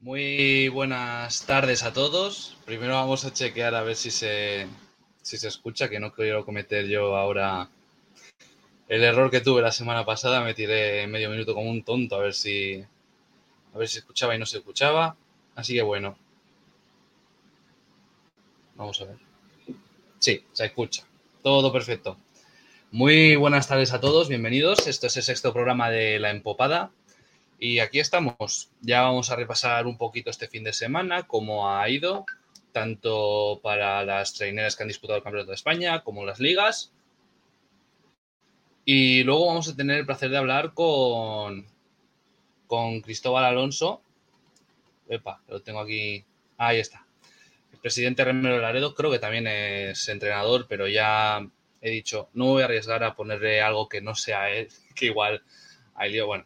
Muy buenas tardes a todos. Primero vamos a chequear a ver si se, si se escucha, que no quiero cometer yo ahora el error que tuve la semana pasada. Me tiré medio minuto como un tonto a ver si a ver si escuchaba y no se escuchaba. Así que bueno. Vamos a ver. Sí, se escucha. Todo perfecto. Muy buenas tardes a todos, bienvenidos. Esto es el sexto programa de La Empopada. Y aquí estamos. Ya vamos a repasar un poquito este fin de semana, cómo ha ido, tanto para las traineras que han disputado el Campeonato de España como las ligas. Y luego vamos a tener el placer de hablar con, con Cristóbal Alonso. Epa, lo tengo aquí. Ahí está. El presidente Remero Laredo, creo que también es entrenador, pero ya he dicho, no voy a arriesgar a ponerle algo que no sea él, que igual hay lío. Bueno,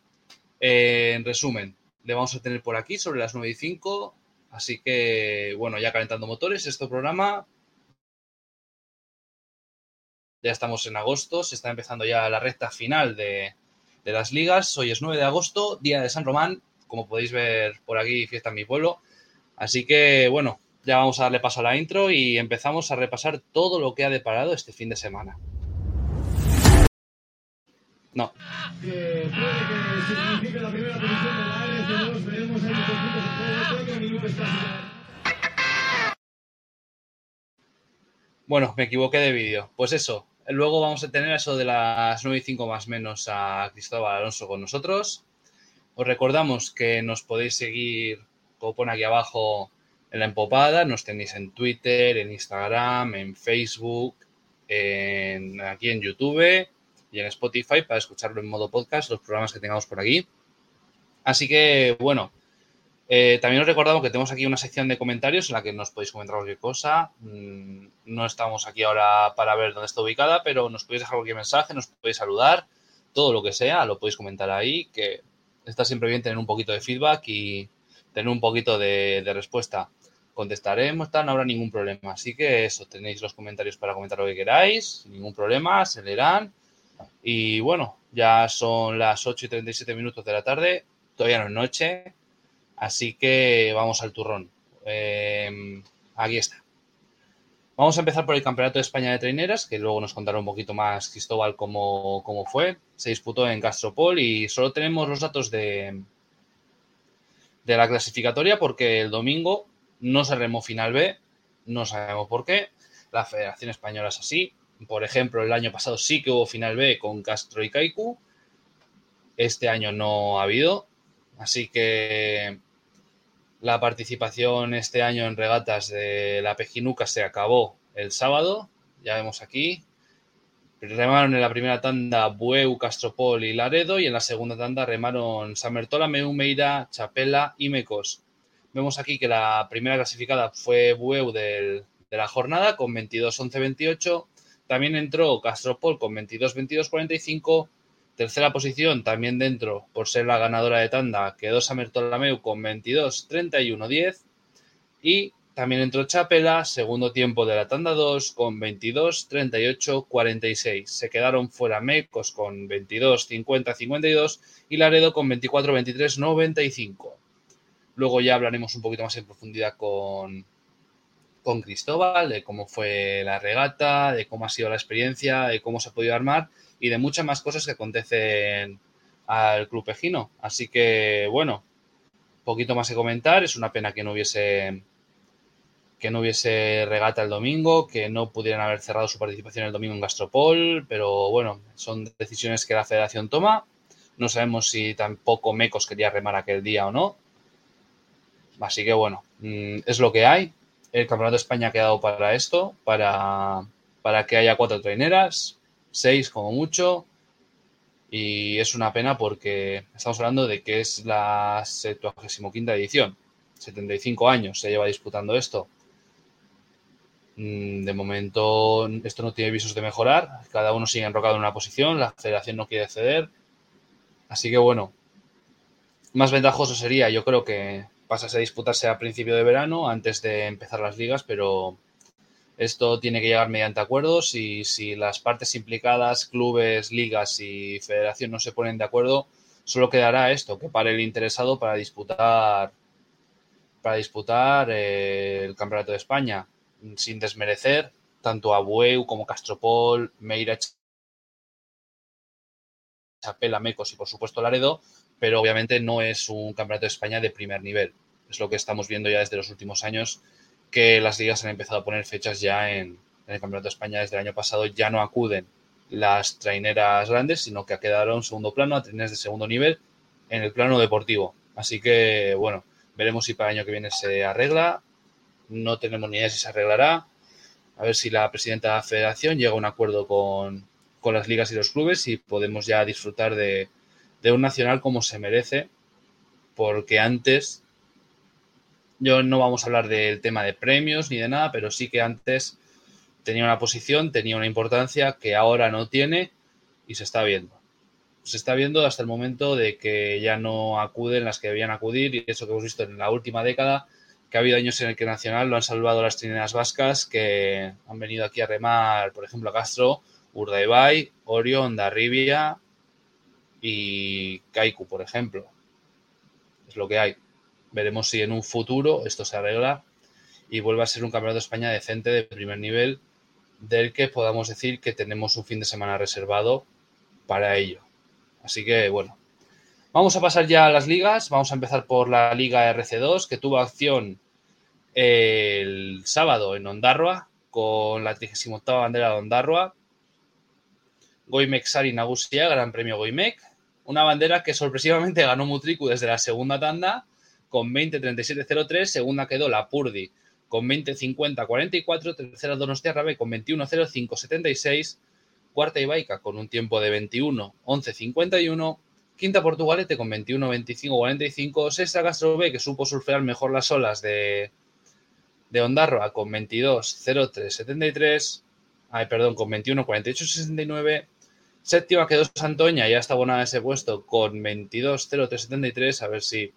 eh, en resumen, le vamos a tener por aquí sobre las 9 y 5. Así que, bueno, ya calentando motores, este programa. Ya estamos en agosto, se está empezando ya la recta final de, de las ligas. Hoy es 9 de agosto, día de San Román. Como podéis ver por aquí, fiesta en mi pueblo. Así que, bueno, ya vamos a darle paso a la intro y empezamos a repasar todo lo que ha deparado este fin de semana. No. que puede que signifique la primera posición de la LC2. Veremos ahí muchos puntos en juego. Creo que minuto está Bueno, me equivoqué de vídeo. Pues eso, luego vamos a tener eso de las 9 y 5 más o menos a Cristóbal Alonso con nosotros. Os recordamos que nos podéis seguir, como pone aquí abajo, en la empopada. Nos tenéis en Twitter, en Instagram, en Facebook, en, aquí en YouTube y en Spotify para escucharlo en modo podcast, los programas que tengamos por aquí. Así que, bueno, eh, también os recordamos que tenemos aquí una sección de comentarios en la que nos podéis comentar cualquier cosa. Mm, no estamos aquí ahora para ver dónde está ubicada, pero nos podéis dejar cualquier mensaje, nos podéis saludar, todo lo que sea, lo podéis comentar ahí, que está siempre bien tener un poquito de feedback y tener un poquito de, respuesta. Contestaremos, tal, no habrá ningún problema. Así que eso, tenéis los comentarios para comentar lo que queráis, ningún problema, se leerán. Y bueno, ya son las 8 y 37 minutos de la tarde, todavía no es noche, así que vamos al turrón. Eh, aquí está. Vamos a empezar por el Campeonato de España de Traineras, que luego nos contará un poquito más Cristóbal cómo, cómo fue. Se disputó en Castropol y solo tenemos los datos de, de la clasificatoria porque el domingo no se remó final B, no sabemos por qué. La Federación Española es así, por ejemplo, el año pasado sí que hubo final B con Castro y Kaiku. Este año no ha habido. Así que la participación este año en regatas de la Pejinuca se acabó el sábado. Ya vemos aquí. Remaron en la primera tanda Bueu, Castropol y Laredo y en la segunda tanda remaron Samertola, Meumeira, Chapela y Mecos. Vemos aquí que la primera clasificada fue Bueu de la jornada con 22-11-28 también entró Castropol con 22-22-45. Tercera posición también dentro, por ser la ganadora de tanda, quedó Samertolameu con 22-31-10. Y también entró Chapela, segundo tiempo de la tanda 2, con 22-38-46. Se quedaron fuera Mecos con 22-50-52 y Laredo con 24-23-95. Luego ya hablaremos un poquito más en profundidad con, con Cristóbal, de cómo fue la regata, de cómo ha sido la experiencia, de cómo se ha podido armar y de muchas más cosas que acontecen al Club Pejino. Así que, bueno, poquito más que comentar. Es una pena que no hubiese que no hubiese regata el domingo, que no pudieran haber cerrado su participación el domingo en Gastropol, pero bueno, son decisiones que la federación toma. No sabemos si tampoco Mecos quería remar aquel día o no. Así que bueno, mm, es lo que hay el Campeonato de España ha quedado para esto, para, para que haya cuatro traineras, seis como mucho. Y es una pena porque estamos hablando de que es la 75 edición. 75 años se lleva disputando esto. Mm, de momento esto no tiene visos de mejorar. Cada uno sigue enrocado en una posición. La federación no quiere ceder. Así que bueno, más ventajoso sería, yo creo que pasase a disputarse a principio de verano, antes de empezar las ligas, pero esto tiene que llegar mediante acuerdos y si las partes implicadas, clubes, ligas y federación no se ponen de acuerdo, solo quedará esto, que pare el interesado para disputar para disputar eh, el Campeonato de España, sin desmerecer tanto a Bueu como Castropol, Meira, Chapela, Mecos y por supuesto Laredo, pero obviamente no es un Campeonato de España de primer nivel. Es lo que estamos viendo ya desde los últimos años, que las ligas han empezado a poner fechas ya en, en el Campeonato de España desde el año pasado, ya no acuden las traineras grandes, sino que quedaron segundo plano a traineras de segundo nivel en el plano deportivo. Así que, bueno, veremos si para el año que viene se arregla. No tenemos ni idea si se arreglará. A ver si la presidenta de la federación llega a un acuerdo con, con las ligas y los clubes y podemos ya disfrutar de, de un nacional como se merece. Porque antes, yo no vamos a hablar del tema de premios ni de nada, pero sí que antes tenía una posición, tenía una importancia que ahora no tiene y se está viendo. Se está viendo hasta el momento de que ya no acuden las que debían acudir y eso que hemos visto en la última década, que ha habido años en el que Nacional lo han salvado las trineras vascas que han venido aquí a remar, por ejemplo, a Castro, Urdaibai, Orion, Darribia y Kaiku, por ejemplo. Es lo que hay. Veremos si en un futuro esto se arregla y vuelve a ser un campeonato de España decente de primer nivel del que podamos decir que tenemos un fin de semana reservado para ello. Así que bueno, vamos a pasar ya a las ligas. Vamos a empezar por la Liga RC2 que tuvo acción el sábado en Ondarroa con la 38 bandera de Ondarroa. Goimek Sari Nagusia, Gran Premio Goimek. Una bandera que sorpresivamente ganó Mutriku desde la segunda tanda con 20-37-03. Segunda quedó la Purdi con 20-50-44, tercera Donostia Rabe con 21-05-76, cuarta Ibaica con un tiempo de 21-11-51, quinta Portugalete con 21-25-45, sexta Castro B que supo surfear mejor las olas de, de Ondarroa con 22-03-73, ay, perdón, con 21-48-69, séptima quedó Santoña, ya está abonada ese puesto con 22-03-73, a ver si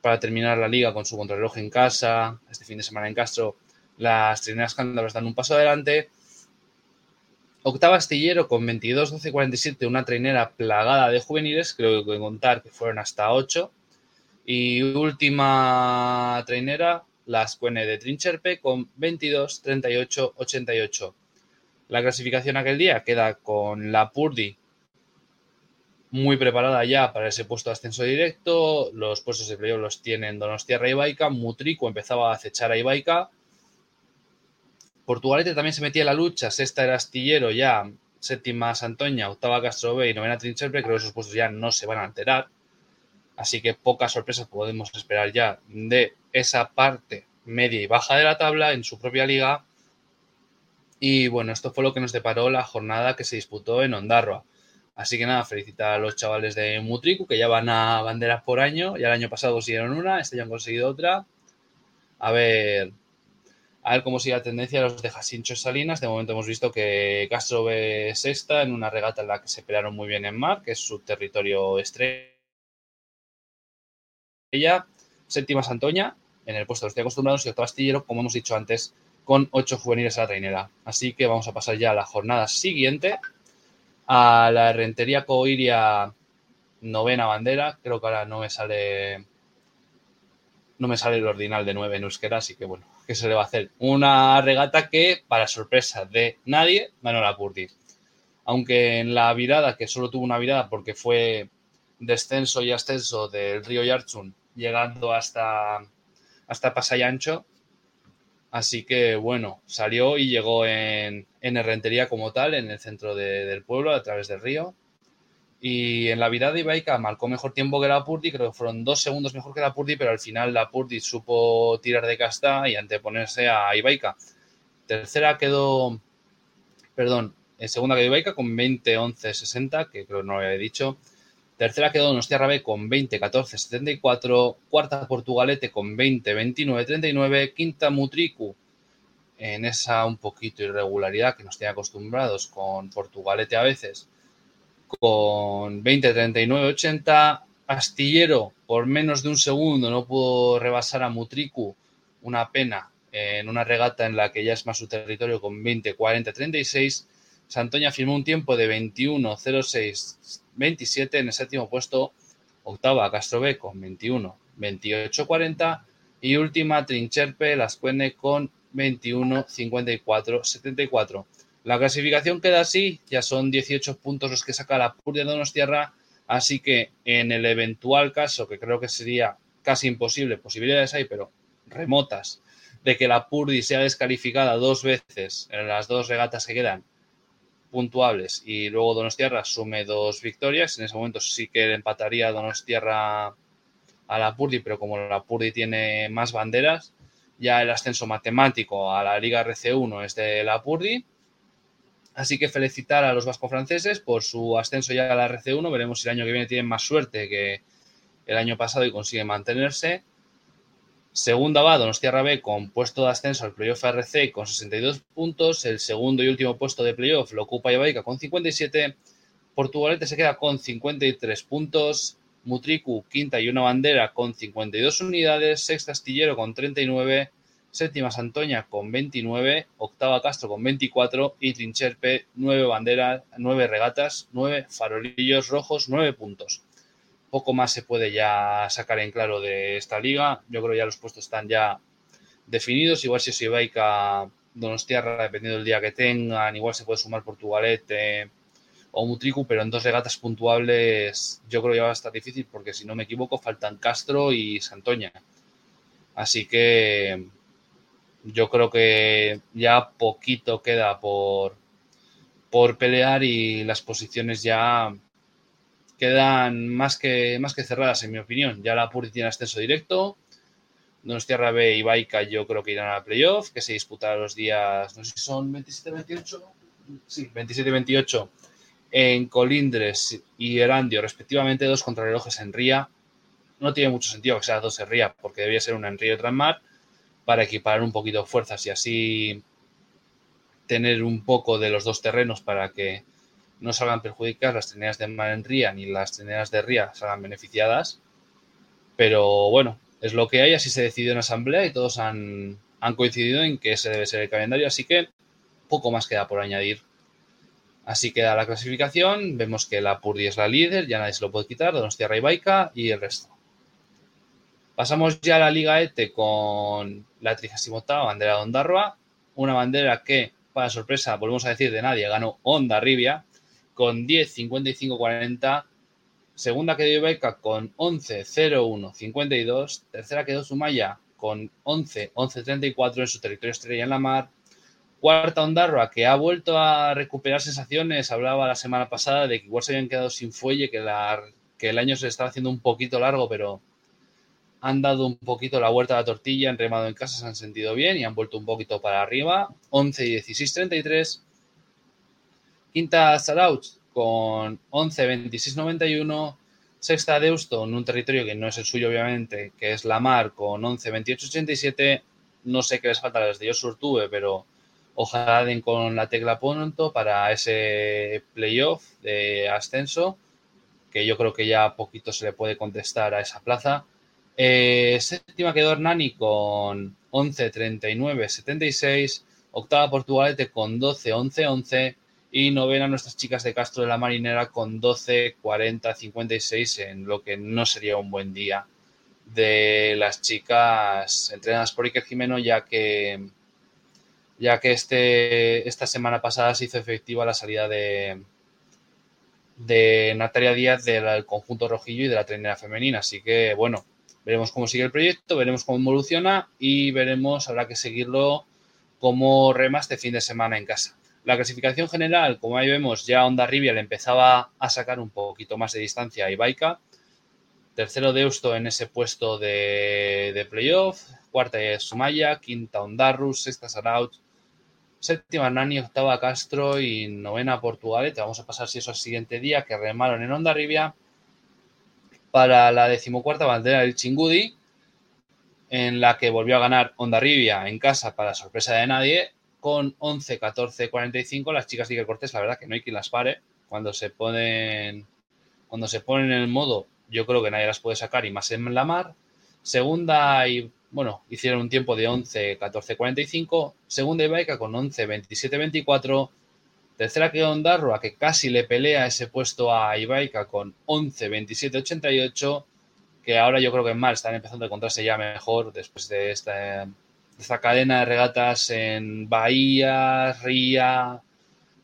para terminar la liga con su contrarreloj en casa. Este fin de semana en Castro, las trineras cántabras dan un paso adelante. Octava astillero con 22, 12, 47, una trainera plagada de juveniles, creo que contar que fueron hasta 8. Y última trainera, las Cuene de Trincherpe con 22, 38, 88. La clasificación aquel día queda con la Purdi muy preparada ya para ese puesto de ascenso directo. Los puestos de playoff los tienen Donostierra y Ibaica. Mutrico empezaba a acechar a Ibaica. Portugalete también se metía en la lucha. Sexta era Astillero ya. Séptima Santoña. Octava Castro y novena Trincherpe. Creo que esos puestos ya no se van a alterar. Así que pocas sorpresas podemos esperar ya de esa parte media y baja de la tabla en su propia liga. Y bueno, esto fue lo que nos deparó la jornada que se disputó en Ondarroa. Así que nada, felicitar a los chavales de Mutriku que ya van a banderas por año. Ya el año pasado consiguieron una, este ya han conseguido otra. A ver, a ver cómo sigue la tendencia de los de Jacincho Salinas. De momento hemos visto que Castro ve sexta en una regata en la que se pelearon muy bien en mar, que es su territorio estrella. Séptima Santoña, en el puesto de los estoy acostumbrados, y octavo astillero, como hemos dicho antes, con ocho juveniles a la trainera. Así que vamos a pasar ya a la jornada siguiente a la Rentería Coiria novena bandera. Creo que ahora no me sale. No me sale el ordinal de nueve en euskera, así que bueno, ¿qué se le va a hacer? Una regata que, para sorpresa de nadie, ganó la Purdi. Aunque en la virada, que solo tuvo una virada porque fue descenso y ascenso del río Yarchun, llegando hasta, hasta Pasayancho, Así que bueno, salió y llegó en, en Herrentería como tal, en el centro de, del pueblo, a través del río. Y en la vida de Ibaica marcó mejor tiempo que la Purdi, creo que fueron dos segundos mejor que la Purdi, pero al final la Purdi supo tirar de casta y anteponerse a Ibaica. Tercera quedó, perdón, en segunda quedó Ibaica con 20-11-60, que creo que no lo había dicho. Tercera quedó Donostia B con 20, 14, 74. Cuarta Portugalete con 20, 29, 39. Quinta Mutriku en esa un poquito irregularidad que nos tiene acostumbrados con Portugalete a veces con 20, 39, 80. Astillero por menos de un segundo no pudo rebasar a Mutriku. Una pena en una regata en la que ya es más su territorio con 20, 40, 36. Santoña firmó un tiempo de 21, 06, 27 en el séptimo puesto, octava Castro B con 21, 28, 40, Y última, Trincherpe, Las Cuene con 21, 54, 74. La clasificación queda así, ya son 18 puntos los que saca la PUR de Donostierra, así que en el eventual caso, que creo que sería casi imposible, posibilidades hay, pero remotas, de que la Purdi sea descalificada dos veces en las dos regatas que quedan puntuables y luego Donostierra sume dos victorias, en ese momento sí que empataría Donostierra a la Purdi, pero como la Purdi tiene más banderas, ya el ascenso matemático a la Liga RC1 es de la Purdi. Así que felicitar a los vasco-franceses por su ascenso ya a la RC1. Veremos si el año que viene tienen más suerte que el año pasado y consiguen mantenerse. Segunda va Donostiarra B con puesto de ascenso al playoff RC con 62 puntos. El segundo y último puesto de playoff lo ocupa Ibaica con 57. Portugalete se queda con 53 puntos. Mutriku, quinta y una bandera con 52 unidades. Sexta Astillero con 39. Séptima Santoña con 29. Octava Castro con 24. Y Trincherpe, 9 banderas, 9 regatas, 9 farolillos rojos, 9 puntos poco más se puede ya sacar en claro de esta liga. Yo creo que ya los puestos están ya definidos. Igual si es Ibaica, Donostiarra, dependiendo del día que tengan, igual se puede sumar Portugalete o Mutricu, pero en dos regatas puntuables yo creo que ya va a estar difícil porque si no me equivoco faltan Castro y Santoña. Así que yo creo que ya poquito queda por, por pelear y las posiciones ya quedan más que, más que cerradas, en mi opinión. Ya la Puri tiene ascenso directo. Donostiarra B y Baica yo creo que irán a playoff, que se disputará los días, no sé si son 27-28, sí, 27-28 en Colindres y Erandio, respectivamente, dos contrarrelojes en Ría. No tiene mucho sentido que sea dos en Ría, porque debería ser una en Río y otra en Mar, para equiparar un poquito fuerzas y así tener un poco de los dos terrenos para que no salgan perjudicadas las trineras de Mar en Ría ni las trineras de Ría salgan beneficiadas. Pero bueno, es lo que hay, así se decidió en asamblea y todos han, coincidido en que ese debe ser el calendario, así que poco más queda por añadir. Así queda la clasificación, vemos que la Purdi es la líder, ya nadie se lo puede quitar, Donostia y Baica y el resto. Pasamos ya a la Liga ETE con la 38 bandera de Ondarroa, una bandera que, para sorpresa, volvemos a decir de nadie, ganó Onda Rivia, con 10, 55, 40. Segunda quedó Ibaica con 11, 0, 1, 52. Tercera quedó Sumaya con 11, 11, 34 en su territorio estrella en la mar. Cuarta Ondarroa, que ha vuelto a recuperar sensaciones. Hablaba la semana pasada de que igual se habían quedado sin fuelle, que, la, que el año se estaba haciendo un poquito largo, pero han dado un poquito la vuelta a la tortilla, han remado en casa, se han sentido bien y han vuelto un poquito para arriba. 11, 16, 33. Quinta Sarauch con 11, 26, 91. Sexta Deusto en un territorio que no es el suyo, obviamente, que es la Mar con 11, 28, 87. No sé qué les falta desde yo Surtube, pero ojalá den con la tecla pronto para ese playoff de ascenso, que yo creo que ya poquito se le puede contestar a esa plaza. Eh, séptima quedó Hernani con 11, 39, 76. Octava Portugalete con 12, 11, 11. Y novena nuestras chicas de Castro de la Marinera con 12, 40, 56 en lo que no sería un buen día de las chicas entrenadas por Iker Jimeno, ya que, ya que este, esta semana pasada se hizo efectiva la salida de, de Natalia Díaz del conjunto rojillo y de la trenera femenina. Así que, bueno, veremos cómo sigue el proyecto, veremos cómo evoluciona y veremos, habrá que seguirlo como remas de fin de semana en casa. La clasificación general, como ahí vemos, ya Onda le empezaba a sacar un poquito más de distancia a Ibaica. Tercero Deusto en ese puesto de, de playoff. Cuarta Sumaya. Quinta Ondarrus. Sexta Saraut. Séptima Nani. Octava Castro. Y novena Portugal. Te vamos a pasar si eso al siguiente día que remaron en Onda Rivia. Para la decimocuarta bandera del Chingudi. En la que volvió a ganar Onda Rivia en casa para sorpresa de nadie con 11, 14, 45. Las chicas de Iker Cortés, la verdad que no hay quien las pare. Cuando se ponen, cuando se ponen en el modo, yo creo que nadie las puede sacar y más en la mar. Segunda y bueno, hicieron un tiempo de 11, 14, 45. Segunda Ibaica con 11, 27, 24. Tercera que Ondarroa, que casi le pelea ese puesto a Ibaica con 11, 27, 88. que ahora yo creo que en Mar están empezando a encontrarse ya mejor después de esta, de esta cadena de regatas en Bahía, Ría.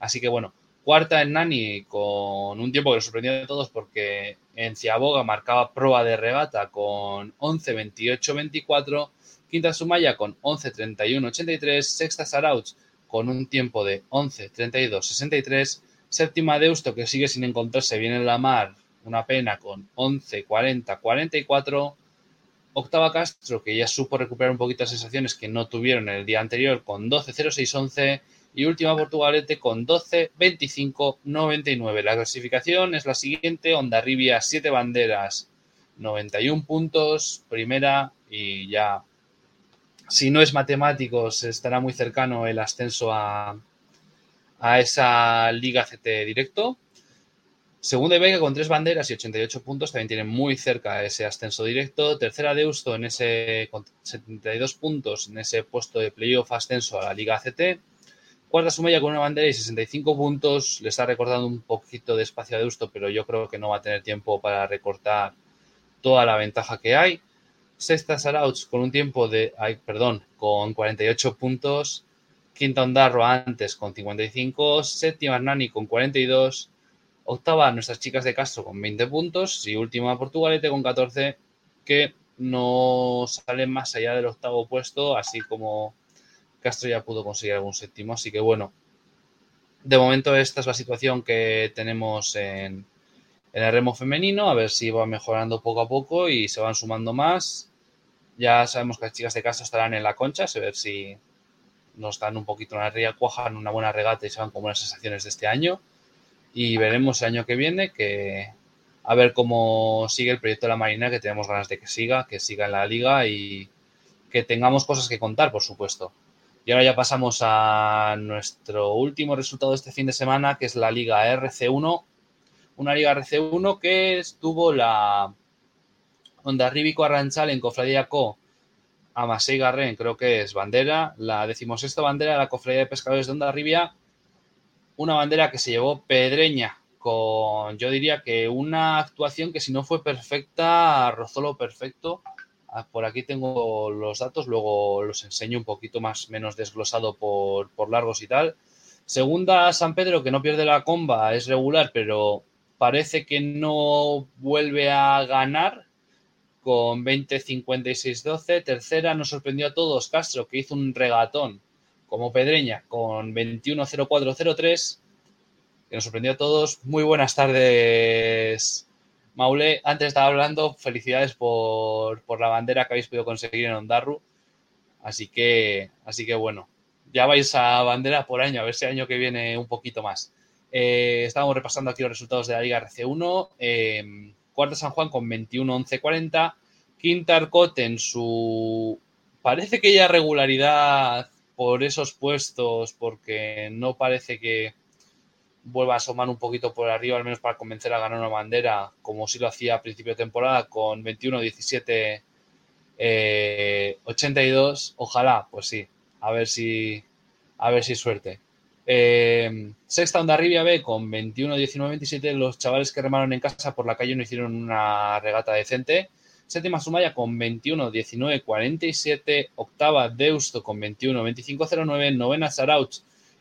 Así que bueno, cuarta en Nani con un tiempo que nos sorprendió a todos porque en Ciaboga marcaba prueba de regata con 11-28-24, quinta Sumaya con 11-31-83, sexta Sarauch con un tiempo de 11-32-63, séptima Deusto que sigue sin encontrarse bien en la mar, una pena con 11-40-44, octava Castro que ya supo recuperar un poquito las sensaciones que no tuvieron el día anterior con 12-06-11 y última Portugalete con 12-25-99. La clasificación es la siguiente, Ondarribia 7 banderas, 91 puntos, primera y ya, si no es matemáticos, estará muy cercano el ascenso a, a esa Liga CT directo. Segunda Vega con tres banderas y 88 puntos, también tiene muy cerca ese ascenso directo. Tercera Deusto en ese, con 72 puntos en ese puesto de playoff ascenso a la Liga CT. Cuarta Sumaya con una bandera y 65 puntos. Le está recortando un poquito de espacio a Deusto, pero yo creo que no va a tener tiempo para recortar toda la ventaja que hay. Sexta Sarauch con un tiempo de, ay, perdón, con 48 puntos. Quinta Ondarro antes con 55. Séptima Nani con 42. Octava nuestras chicas de Castro con 20 puntos. Y última Portugalete con 14, que no sale más allá del octavo puesto, así como Castro ya pudo conseguir algún séptimo, así que bueno, de momento esta es la situación que tenemos en, en el remo femenino, a ver si va mejorando poco a poco y se van sumando más. Ya sabemos que las chicas de Castro estarán en la concha, a ver si nos dan un poquito una ría, cuajan una buena regata y se van con buenas sensaciones de este año. Y veremos el año que viene que a ver cómo sigue el proyecto de la Marina, que tenemos ganas de que siga, que siga en la liga y que tengamos cosas que contar, por supuesto. Y ahora ya pasamos a nuestro último resultado de este fin de semana, que es la Liga RC1. Una Liga RC1 que estuvo la Onda Ríbico Arranchal en Cofradía Co. Amasei Garren, creo que es bandera. La decimosexta bandera de la Cofradía de Pescadores de Onda Ribia. Una bandera que se llevó Pedreña, con yo diría que una actuación que si no fue perfecta, rozó lo perfecto Ah, por aquí tengo los datos, luego los enseño un poquito más menos desglosado por, por largos y tal. Segunda, San Pedro, que no pierde la comba, es regular, pero parece que no vuelve a ganar con 20-56-12. Tercera, nos sorprendió a todos Castro, que hizo un regatón como Pedreña con 21-04-03, que nos sorprendió a todos. Muy buenas tardes, Maule, antes estaba hablando, felicidades por, por, la bandera que habéis podido conseguir en Ondarru. Así que, así que bueno, ya vais a bandera por año, a ver si año que viene un poquito más. Eh, estábamos repasando aquí los resultados de la Liga RC1. Eh, cuarta San Juan con 21-11-40. Quinta Arcot en su. Parece que ya regularidad por esos puestos, porque no parece que vuelva a asomar un poquito por arriba, al menos para convencer a ganar una bandera, como si lo hacía a principio de temporada con 21, 17, eh, 82. Ojalá, pues sí, a ver si, a ver si suerte. Eh, sexta Onda Ribia B con 21, 19, 27. Los chavales que remaron en casa por la calle no hicieron una regata decente. Séptima Sumaya con 21, 19, 47. Octava Deusto con 21, 25, 09. Novena Sarauch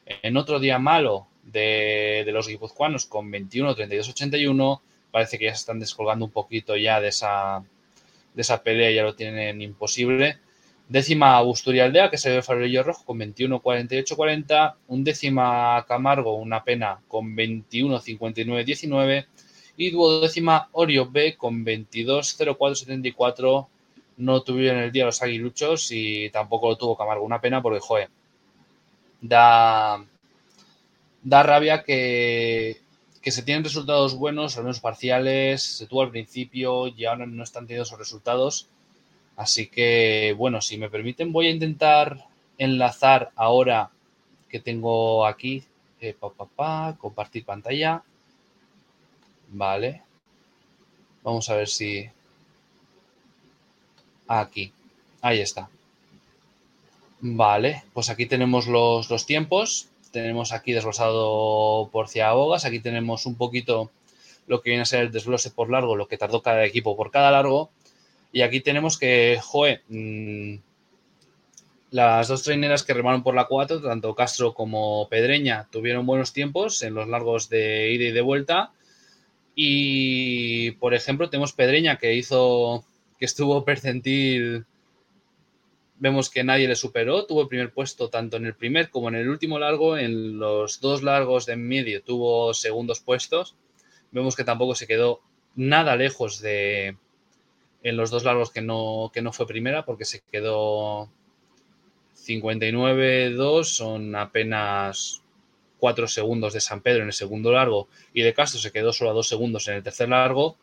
en otro día malo de, de los guipuzcoanos con 21, 32, 81. Parece que ya se están descolgando un poquito ya de esa, de esa pelea, ya lo tienen imposible. Décima Aldea, que se ve el farolillo rojo con 21, 48, 40. Un décima Camargo, una pena, con 21, 59, 19. Y duodécima Orio B con 22, 04, 74. No tuvieron el día los aguiluchos y tampoco lo tuvo Camargo. Una pena porque, joder, da, da rabia que, que se tienen resultados buenos, al menos parciales, se tuvo al principio y ahora no están teniendo esos resultados. Así que, bueno, si me permiten, voy a intentar enlazar ahora que tengo aquí, eh, pa, pa, pa, compartir pantalla. Vale. Vamos a ver si... Aquí. Ahí está. Vale, pues aquí tenemos los, los tiempos tenemos aquí desglosado por ciabogas. Aquí tenemos un poquito lo que viene a ser el desglose por largo, lo que tardó cada equipo por cada largo. Y aquí tenemos que, joe, mm, las dos traineras que remaron por la 4, tanto Castro como Pedreña, tuvieron buenos tiempos en los largos de ida y de vuelta. Y, por ejemplo, tenemos Pedreña que hizo, que estuvo percentil vemos que nadie le superó, tuvo el primer puesto tanto en el primer como en el último largo, en los dos largos de medio tuvo segundos puestos, vemos que tampoco se quedó nada lejos de en los dos largos que no, que no fue primera, porque se quedó 59-2, son apenas cuatro segundos de San Pedro en el segundo largo y de Castro se quedó solo a dos segundos en el tercer largo.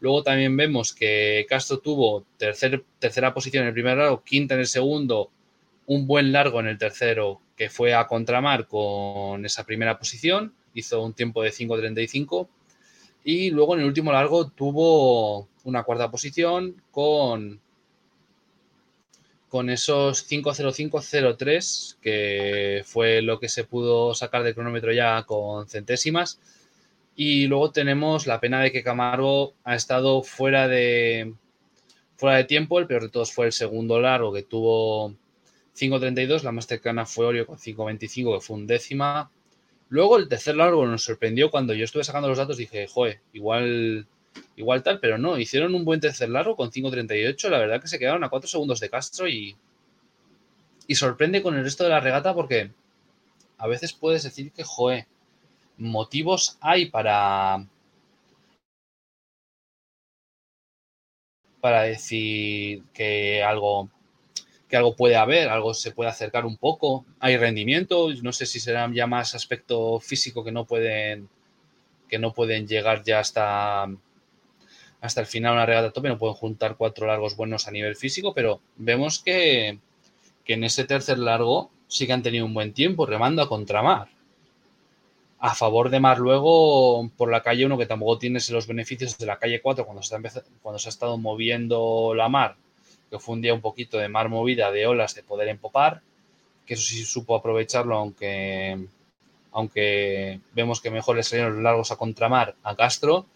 Luego también vemos que Castro tuvo tercera posición en el primer largo, quinta en el segundo, un buen largo en el tercero que fue a contramar con esa primera posición, hizo un tiempo de 5.35 y luego en el último largo tuvo una cuarta posición con, con esos 5.05.03 que fue lo que se pudo sacar del cronómetro ya con centésimas y luego tenemos la pena de que Camargo ha estado fuera de, fuera de tiempo. El peor de todos fue el segundo largo, que tuvo 5.32. La más cercana fue Orio con 5.25, que fue un décima. Luego el tercer largo nos sorprendió cuando yo estuve sacando los datos. Dije, joder, igual, igual tal, pero no. Hicieron un buen tercer largo con 5.38. La verdad que se quedaron a 4 segundos de Castro y, y sorprende con el resto de la regata porque a veces puedes decir que, joder, motivos hay para, para decir que algo, que algo puede haber, algo se puede acercar un poco. Hay rendimiento, no sé si será ya más aspecto físico que no pueden, que no pueden llegar ya hasta, hasta el final una regata tope, no pueden juntar cuatro largos buenos a nivel físico, pero vemos que, que en ese tercer largo sí que han tenido un buen tiempo remando a contramar. A favor de Mar luego por la calle 1, que tampoco tiene los beneficios de la calle 4 cuando se, ha cuando se ha estado moviendo la mar, que fue un día un poquito de mar movida, de olas, de poder empopar, que eso sí supo aprovecharlo, aunque, aunque vemos que mejor le salieron los largos a contramar a Castro,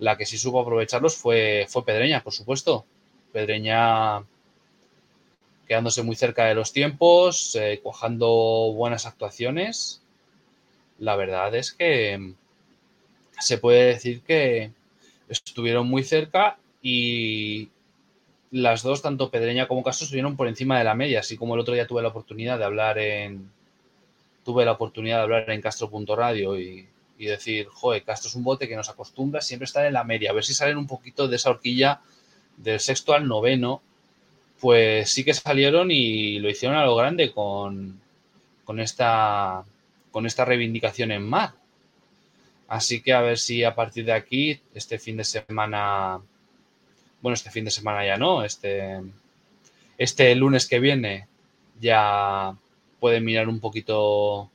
la que sí supo aprovecharlos fue, fue Pedreña, por supuesto. Pedreña quedándose muy cerca de los tiempos, eh, cuajando buenas actuaciones la verdad es que se puede decir que estuvieron muy cerca y las dos, tanto Pedreña como Castro, estuvieron por encima de la media, así como el otro día tuve la oportunidad de hablar en tuve la oportunidad de hablar en Castro.radio y, y decir, joder, Castro es un bote que nos acostumbra siempre estar en la media, a ver si salen un poquito de esa horquilla del sexto al noveno, pues sí que salieron y lo hicieron a lo grande con, con esta con reivindicación en mar. Así que a ver si a partir de aquí, este fin de semana, bueno, este fin de semana ya no, este, este lunes que viene ya pueden mirar un poquito,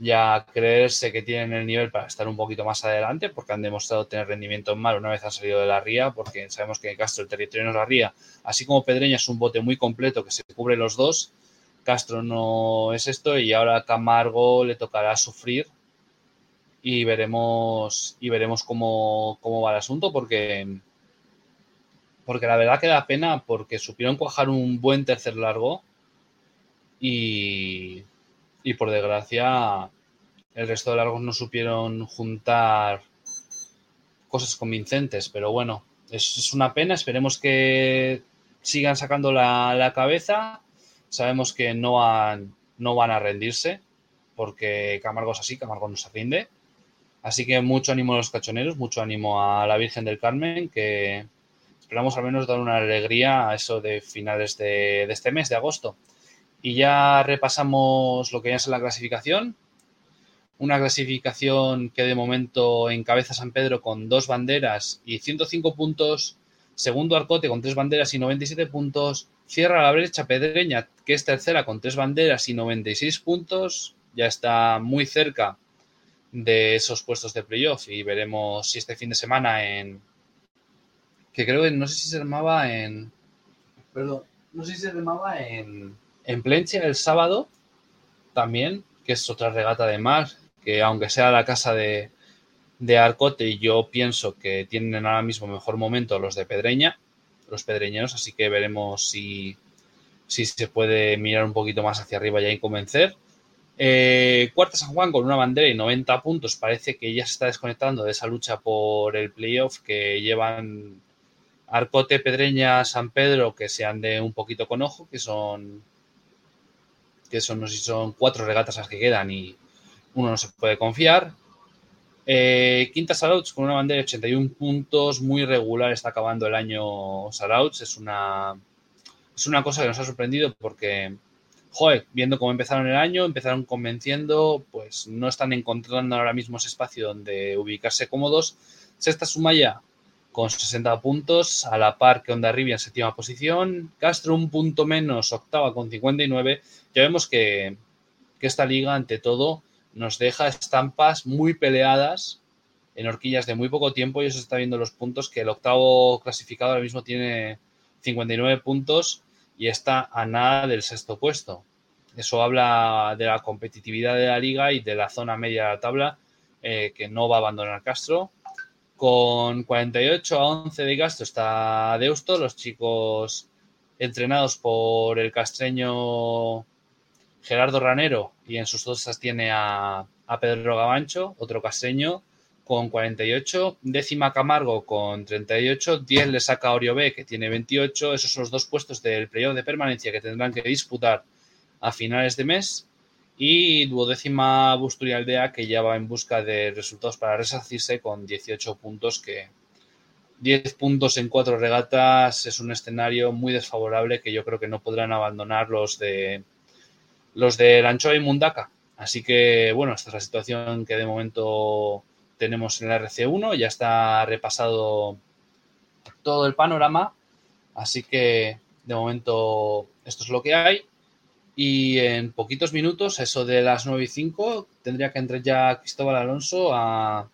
ya creerse que tienen el nivel para estar un poquito más adelante, porque han demostrado tener rendimiento en mar una vez han salido de la ría, porque sabemos que Castro el territorio no es la ría, así como Pedreña es un bote muy completo que se cubre los dos, Castro no es esto y ahora Camargo le tocará sufrir y veremos y veremos cómo, va el asunto porque porque la verdad que da pena porque supieron cuajar un buen tercer largo y, y por desgracia el resto de largos no supieron juntar cosas convincentes, pero bueno, es, una pena, esperemos que sigan sacando la, la cabeza Sabemos que no, no van a rendirse, porque Camargo es así, Camargo no se rinde. Así que mucho ánimo a los cachoneros, mucho ánimo a la Virgen del Carmen, que esperamos al menos dar una alegría a eso de finales de, este mes, de agosto. Y ya repasamos lo que ya es la clasificación. Una clasificación que de momento encabeza San Pedro con dos banderas y 105 puntos. Segundo Arcote con tres banderas y 97 puntos. Cierra la brecha Pedreña, que es tercera con tres banderas y 96 puntos. Ya está muy cerca de esos puestos de playoff y veremos si este fin de semana en... Que creo que no sé si se llamaba en... Perdón, no sé si se llamaba en... En Plenche el sábado también, que es otra regata de mar, que aunque sea la casa de, de Arcote, yo pienso que tienen ahora mismo mejor momento los de Pedreña, los pedreñeros, así que veremos si, si se puede mirar un poquito más hacia arriba y convencer. Eh, Cuarta San Juan con una bandera y 90 puntos. Parece que ya se está desconectando de esa lucha por el playoff que llevan Arcote, Pedreña, San Pedro, que se ande un poquito con ojo, que son que son, no sé si son cuatro regatas las que quedan y uno no se puede confiar. Eh, quinta Sarauts con una bandera de 81 puntos, muy regular está acabando el año Sarauts. Es una, es una cosa que nos ha sorprendido porque, joder, viendo cómo empezaron el año, empezaron convenciendo, pues no están encontrando ahora mismo ese espacio donde ubicarse cómodos. Sexta Sumaya con 60 puntos, a la par que Onda Rivia en séptima posición. Castro un punto menos, octava con 59. Ya vemos que, esta liga, ante todo, nos deja estampas muy peleadas en horquillas de muy poco tiempo y eso está viendo los puntos que el octavo clasificado ahora mismo tiene 59 puntos y está a nada del sexto puesto. Eso habla de la competitividad de la liga y de la zona media de la tabla eh, que no va a abandonar Castro. Con 48 a 11 de Castro está Deusto, los chicos entrenados por el castreño Gerardo Ranero y en sus dosas tiene a, Pedro Gabancho, otro caseño, con 48, décima Camargo con 38, 10 le saca a B que tiene 28, esos son los dos puestos del playoff de permanencia que tendrán que disputar a finales de mes. Y duodécima Busturialdea que ya va en busca de resultados para resarcirse con 18 puntos que 10 puntos en cuatro regatas. Es un escenario muy desfavorable que yo creo que no podrán abandonar los de los de Lanchoa y Mundaka. Así que, bueno, esta es la situación que de momento tenemos en el RC1. Ya está repasado todo el panorama. Así que, de momento, esto es lo que hay. Y en poquitos minutos, eso de las 9 y 5, tendría que entrar ya Cristóbal Alonso a,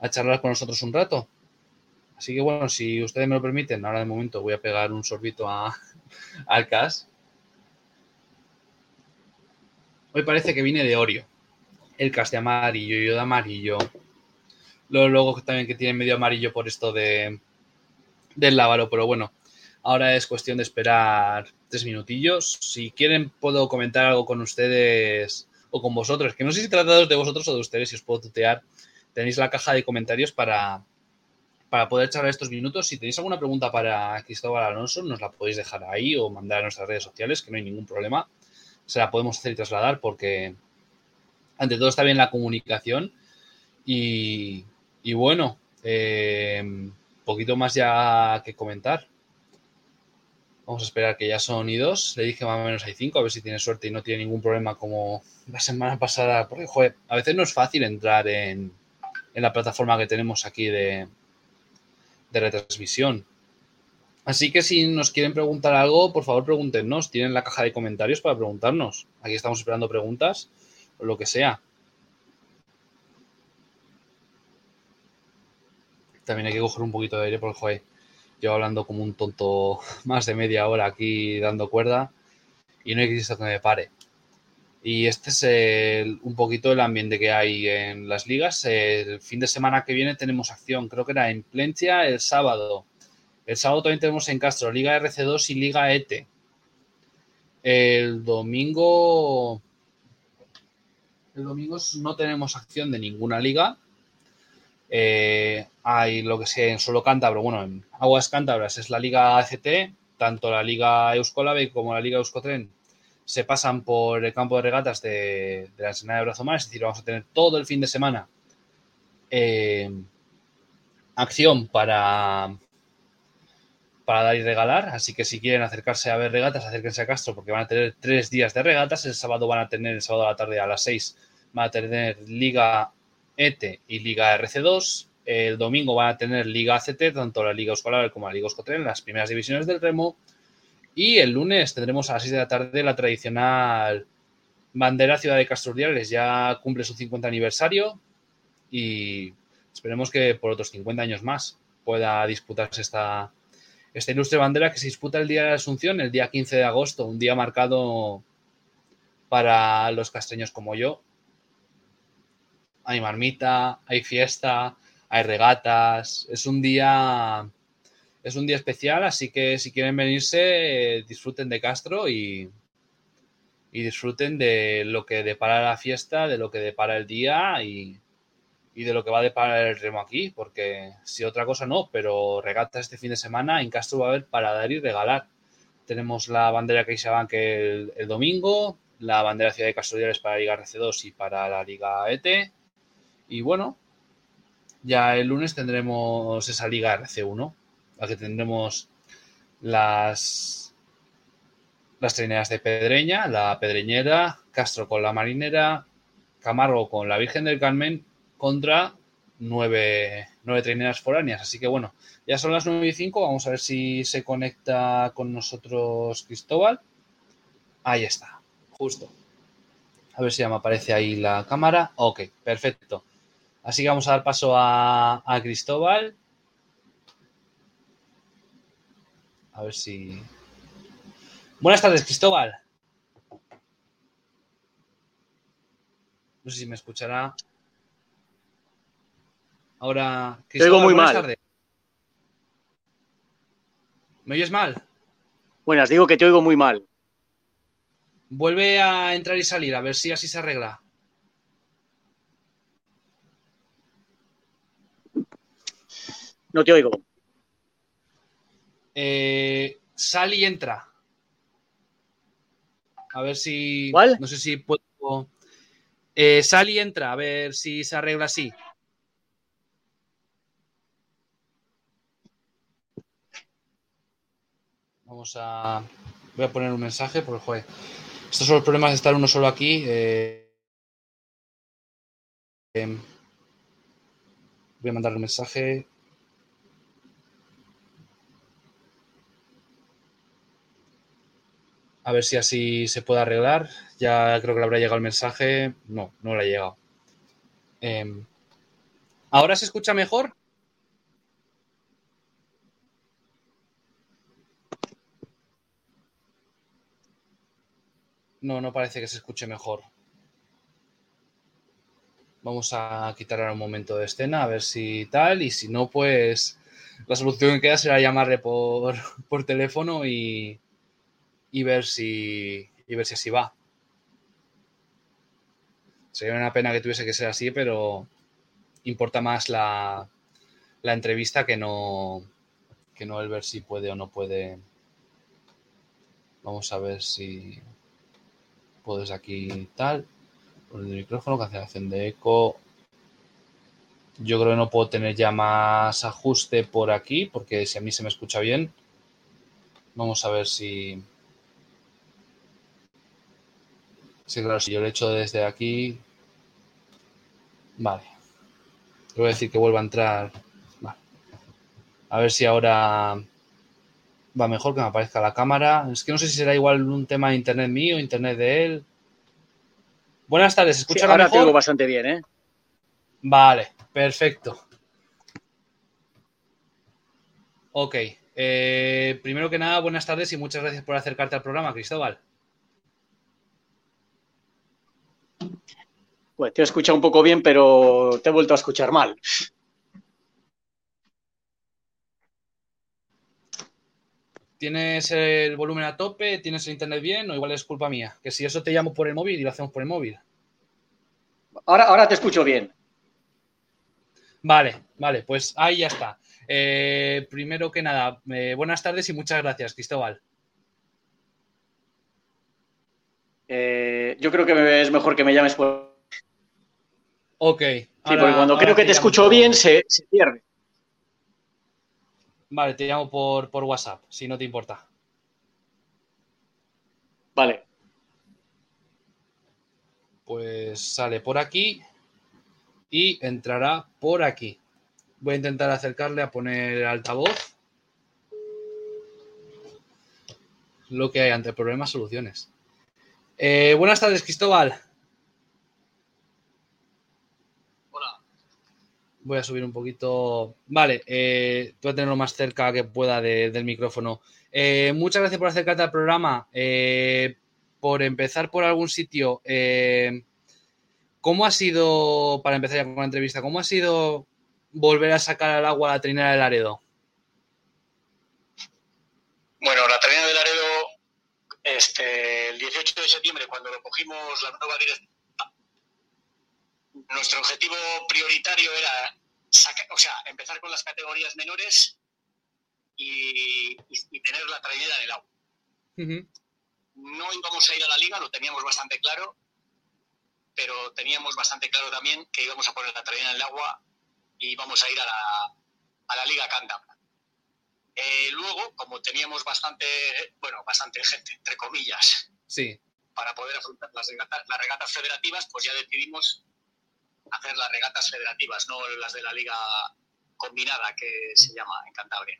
a charlar con nosotros un rato. Así que bueno, si ustedes me lo permiten, ahora de momento voy a pegar un sorbito a, al CAS Hoy parece que viene de Orio. El cast amarillo, yo de amarillo. Luego, luego también que tiene medio amarillo por esto de del lávaro, pero bueno, ahora es cuestión de esperar tres minutillos. Si quieren, puedo comentar algo con ustedes o con vosotros, que no sé si tratados de vosotros o de ustedes, si os puedo tutear. Tenéis la caja de comentarios para, para poder charlar estos minutos. Si tenéis alguna pregunta para Cristóbal Alonso, nos la podéis dejar ahí o mandar a nuestras redes sociales, que no hay ningún problema se la podemos hacer y trasladar porque ante todo está bien la comunicación y, bueno, eh, poquito más ya que comentar. Vamos a esperar que ya son y. Le dije más o menos hay cinco, a ver si tiene suerte y no tiene ningún problema como la semana pasada. Porque, joder, a veces no es fácil entrar en, en la plataforma que tenemos aquí de, de retransmisión. Así que si nos quieren preguntar algo, por favor pregúntenos. Tienen la caja de comentarios para preguntarnos. Aquí estamos esperando preguntas o lo que sea. También hay que coger un poquito de aire porque, joder, llevo hablando como un tonto más de media hora aquí dando cuerda y no hay que me pare. Y este es un poquito el ambiente que hay en las ligas. El fin de semana que viene tenemos acción, creo que era en Plencia el sábado el sábado también tenemos en Castro Liga RC2 y Liga ET. El domingo. El domingo no tenemos acción de ninguna liga. Eh, hay lo que sea en solo cántabro, bueno, en Aguas Cántabras es la Liga ACT, tanto la Liga Euskolave como la Liga Euskotren se pasan por el campo de regatas de, la Ensenada de Brazomar, es decir, vamos a tener todo el fin de semana eh, acción para, para dar y regalar. Así que si quieren acercarse a ver regatas, acérquense a Castro porque van a tener tres días de regatas. El sábado van a tener, el sábado a la tarde a las 6, van a tener Liga ET y Liga RC2. El domingo van a tener Liga ACT, tanto la Liga Escolar como la Liga Euskotren, las primeras divisiones del remo. Y el lunes tendremos a las 6 de la tarde la tradicional bandera Ciudad de Castro Urdiales. Ya cumple su 50 aniversario y esperemos que por otros 50 años más pueda disputarse esta, esta ilustre bandera que se disputa el día de la Asunción, el día 15 de agosto, un día marcado para los castreños como yo. Hay marmita, hay fiesta, hay regatas. Es un día es un día especial, así que si quieren venirse, disfruten de Castro y, y disfruten de lo que depara la fiesta, de lo que depara el día y, y de lo que va a deparar el remo aquí, porque si otra cosa no, pero regata este fin de semana en Castro va a haber para dar y regalar. Tenemos la bandera CaixaBank el, el domingo, la bandera Ciudad de Castro para la Liga RC2 y para la Liga ET. Y bueno, ya el lunes tendremos esa Liga RC1, la que tendremos las, las trineras de Pedreña, la Pedreñera, Castro con la Marinera, Camargo con la Virgen del Carmen contra nueve, nueve trineras foráneas. Así que bueno, ya son las 9 y 5. Vamos a ver si se conecta con nosotros Cristóbal. Ahí está, justo. A ver si ya me aparece ahí la cámara. Ok, perfecto. Así que vamos a dar paso a, a Cristóbal. A ver si. Buenas tardes, Cristóbal. No sé si me escuchará. Ahora, Te oigo muy mal. tardes. ¿Me oyes mal? Buenas, digo que te oigo muy mal. Vuelve a entrar y salir, a ver si así se arregla. No te oigo. Eh, sal y entra. A ver si. ¿Cuál? No sé si puedo. Eh, sal y entra, a ver si se arregla así. Vamos a. Voy a poner un mensaje porque, joder. Estos son los problemas de estar uno solo aquí. eh, em, voy a mandar un mensaje. A ver si así se puede arreglar. Ya creo que le habrá llegado el mensaje. No, no le ha llegado. Em, ¿Ahora se escucha mejor? No, no parece que se escuche mejor. Vamos a quitar ahora un momento de escena a ver si tal. Y si no, pues la solución que queda será llamarle por, por teléfono y, y ver si y ver si así va. Sería una pena que tuviese que ser así, pero importa más la, la entrevista que no que no el ver si puede o no puede. Vamos a ver si puedes aquí tal. El micrófono, cancelación de eco. Yo creo que no puedo tener ya más ajuste por aquí, porque si a mí se me escucha bien. Vamos a ver si. Sí, claro, si yo lo he hecho desde aquí. Vale. Le voy a decir que vuelva a entrar. Vale. A ver si ahora va mejor que me aparezca la cámara. Es que no sé si será igual un tema de internet mío, internet de él. Buenas tardes, ¿se Sí, escucha ahora te mejor? oigo bastante bien, ¿eh? Vale, perfecto. Ok. eh, primero que nada, buenas tardes y muchas gracias por acercarte al programa, Cristóbal. Pues te he escuchado un poco bien, pero te he vuelto a escuchar mal. ¿Tienes el volumen a tope? ¿Tienes el internet bien? ¿O igual es culpa mía? Que si eso te llamo por el móvil y lo hacemos por el móvil. Ahora, ahora te escucho bien. Vale, vale, pues ahí ya está. Eh, primero que nada, eh, buenas tardes y muchas gracias, Cristóbal. Eh, yo creo que es mejor que me llames por... Ok. Sí, porque cuando creo que te escucho bien se, se pierde. Vale, te llamo por, por WhatsApp, si no te importa. Vale. Pues sale por aquí y entrará por aquí. Voy a intentar acercarle a poner el altavoz. Lo que hay ante problemas, soluciones. Eh, buenas tardes, Cristóbal. Voy a subir un poquito. Vale, eh, voy a tenerlo más cerca que pueda de- del micrófono. Eh, muchas gracias por acercarte al programa. Eh, por empezar por algún sitio, ¿cómo ha sido, para empezar ya con la entrevista, cómo ha sido volver a sacar al agua la trinera del Aredo? Bueno, la traina de Laredo, este, el 18 de septiembre, cuando lo cogimos la nueva dirección, nuestro objetivo prioritario era sacar, o sea, empezar con las categorías menores y, y- y tener la trainera en el agua. No íbamos a ir a la liga, lo teníamos bastante claro, pero teníamos bastante claro también que íbamos a poner la trainera en el agua y íbamos a ir a la, a la liga cántabra. Eh, luego, como teníamos bastante, bueno, bastante gente, entre comillas, Sí. para poder afrontar las regatas, las regatas federativas, pues ya decidimos hacer las regatas federativas, no las de la liga combinada que se llama en Cantabria.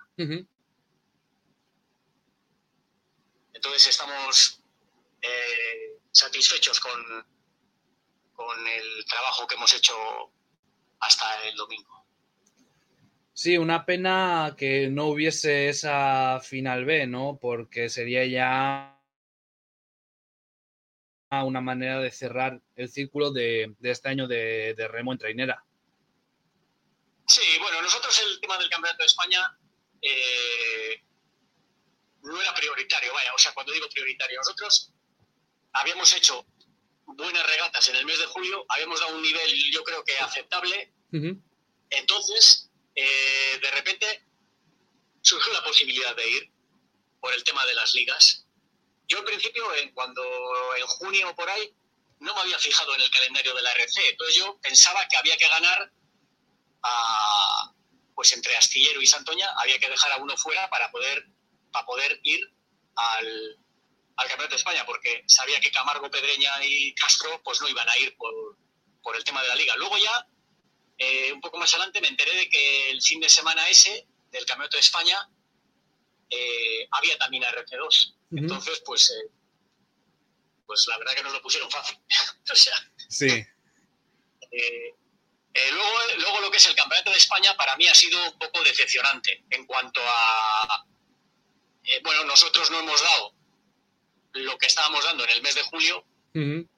Entonces estamos eh, satisfechos con, con el trabajo que hemos hecho hasta el domingo. Sí, una pena que no hubiese esa final B, ¿no? Porque sería ya una manera de cerrar el círculo de, de este año de, de remo en trainera. Sí, bueno, nosotros el tema del Campeonato de España eh, no era prioritario, vaya, o sea, cuando digo prioritario, nosotros habíamos hecho buenas regatas en el mes de julio, habíamos dado un nivel yo creo que aceptable, entonces eh, de repente surgió la posibilidad de ir por el tema de las ligas. Yo en principio, en, cuando en junio o por ahí, no me había fijado en el calendario de la RC, entonces yo pensaba que había que ganar a, pues entre Astillero y Santoña había que dejar a uno fuera para poder, para poder ir al, al Campeonato de España, porque sabía que Camargo, Pedreña y Castro pues no iban a ir por, por el tema de la liga. Luego ya, eh, un poco más adelante, me enteré de que el fin de semana ese del Campeonato de España eh, había también RC2. Entonces, pues, eh, pues la verdad que nos lo pusieron fácil. o sea, Sí. eh, eh, luego, luego lo que es el Campeonato de España para mí ha sido un poco decepcionante en cuanto a... eh, bueno, nosotros no hemos dado lo que estábamos dando en el mes de julio.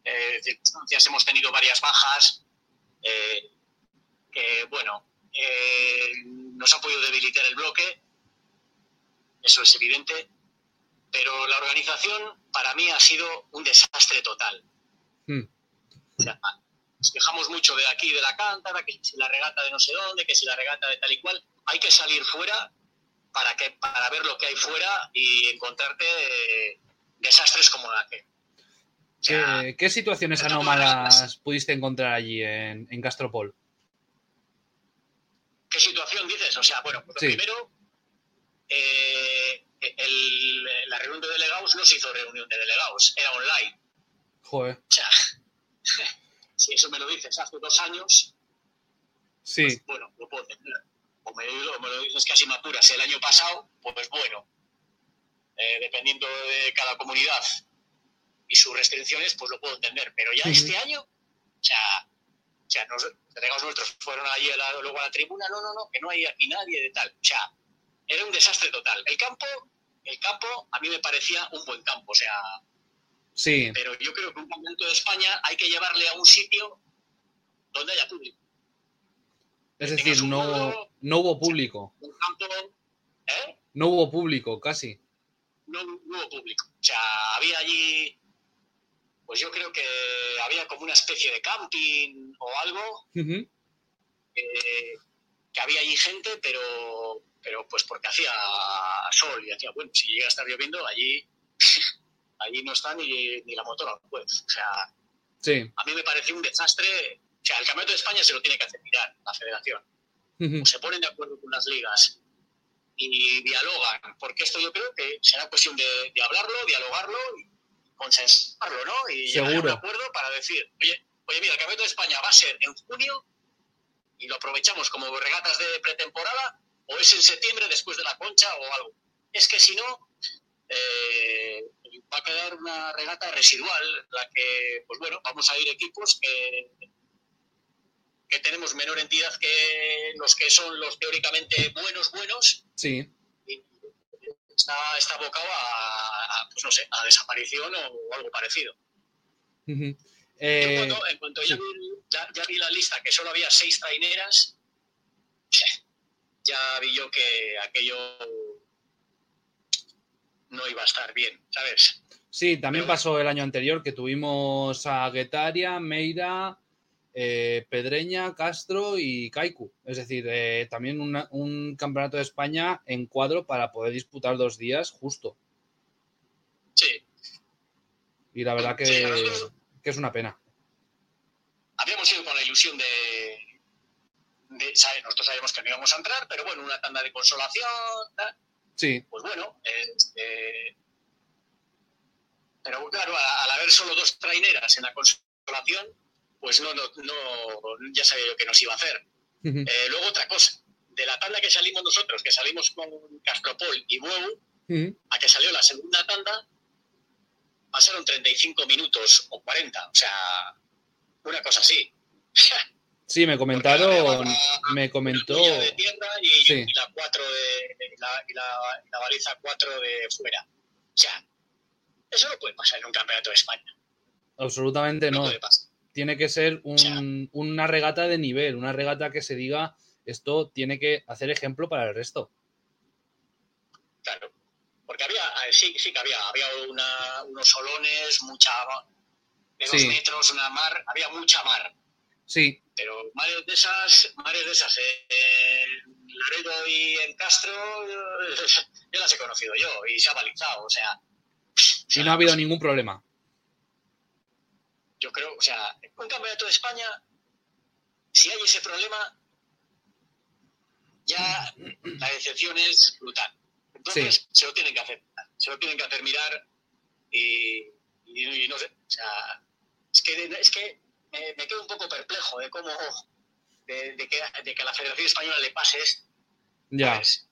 Eh, circunstancias, hemos tenido varias bajas. que, bueno, eh, nos ha podido debilitar el bloque. Eso es evidente. Pero la organización para mí ha sido un desastre total. Mm. O sea, nos quejamos mucho de aquí, de la cántara, que si la regata de no sé dónde, que si la regata de tal y cual. Hay que salir fuera para, que, para ver lo que hay fuera y encontrarte eh, desastres como la que. O sea, ¿Qué, qué situaciones de anómalas pudiste encontrar allí en, en Castropol? ¿Qué situación dices? O sea, bueno, pues Sí. primero, eh, el- la reunión de delegados no se hizo reunión de delegados, era online. Joder. O sea, si eso me lo dices hace dos años, Sí. pues bueno, lo puedo entender. O me, o me lo dices casi me apuras el año pasado, pues bueno, eh, dependiendo de cada comunidad y sus restricciones, pues lo puedo entender. Pero ya este año, o sea, o sea, los delegados nuestros fueron allí a la- luego a la tribuna, no, no, no, que no hay aquí nadie de tal. O sea, era un desastre total. El campo, el campo a mí me parecía un buen campo, o sea, Sí. pero yo creo que un campeonato de España hay que llevarle a un sitio donde haya público. Es que decir, no, no hubo público. Un campo, ¿eh? No hubo público, casi. no, no hubo público. O sea, había allí, pues yo creo que había como una especie de camping o algo, eh, que había allí gente, pero, pero pues porque hacía sol y hacía, bueno, si llega a estar lloviendo, allí, allí no está ni, ni la motora, pues. O sea, Sí. a mí me pareció un desastre. O sea, el Campeonato de España se lo tiene que hacer mirar, la federación. Ujú. o se ponen de acuerdo con las ligas y dialogan, porque esto yo creo que será cuestión de, de hablarlo, dialogarlo y consensarlo, ¿no? Y llegar a un acuerdo para decir, oye, oye, mira, el Campeonato de España va a ser en junio y lo aprovechamos como regatas de pretemporada o es en septiembre después de la concha o algo. Es que si no, eh, va a quedar una regata residual, la que, pues bueno, vamos a ir equipos que que tenemos menor entidad que los que son los teóricamente buenos buenos Sí. y está, está abocado a, a, pues no sé, a desaparición o algo parecido. Eh, cuando, en cuanto ya, vi, ya- ya vi la lista que solo había seis traineras, ya vi yo que aquello no iba a estar bien, ¿sabes? Sí, también Pero- pasó el año anterior que tuvimos a Guetaria, Meira, eh, Pedreña, Castro y Kaiku. Es decir, eh, también una- un campeonato de España en cuadro para poder disputar dos días justo. Sí, Y la verdad que, Sí, nosotros- que es una pena. habíamos ido con la ilusión de, de sabe, nosotros sabíamos que no íbamos a entrar, pero bueno, una tanda de consolación, tal. Sí, pues bueno, este, pero claro, al haber solo dos traineras en la consolación, pues no, no, no, ya sabía yo que nos iba a hacer. Eh, luego otra cosa, de la tanda que salimos nosotros, que salimos con Castropol y Bueu, Ujú. a que salió la segunda tanda, pasaron 35 minutos o 40, o sea, una cosa así. Sí, me comentaron, me comentó. de tierra y, Sí. y la cuatro de, y la, y la- baliza 4 de fuera. O sea, eso no puede pasar en un campeonato de España. Absolutamente No, no. puede pasar. Tiene que ser un- sea. una regata de nivel, una regata que se diga esto tiene que hacer ejemplo para el resto. Claro. Porque había, sí, sí que había, había una- unos solones, mucha de dos Sí. metros, una mar, había mucha mar. Sí, Pero mares de esas, de esas en Laredo y en Castro, eh, yo las he conocido yo y se ha balizado, o sea. y no ha habido ningún problema. Yo creo, o sea, un campeonato de España, si hay ese problema, ya la decepción es brutal. Entonces, se lo tienen que hacer, se lo tienen que hacer mirar y, y- y no sé, o sea, es que, es que me, me quedo un poco perplejo de cómo, de, de que, de que a la Federación Española le pase esto. Ya. ¿sabes?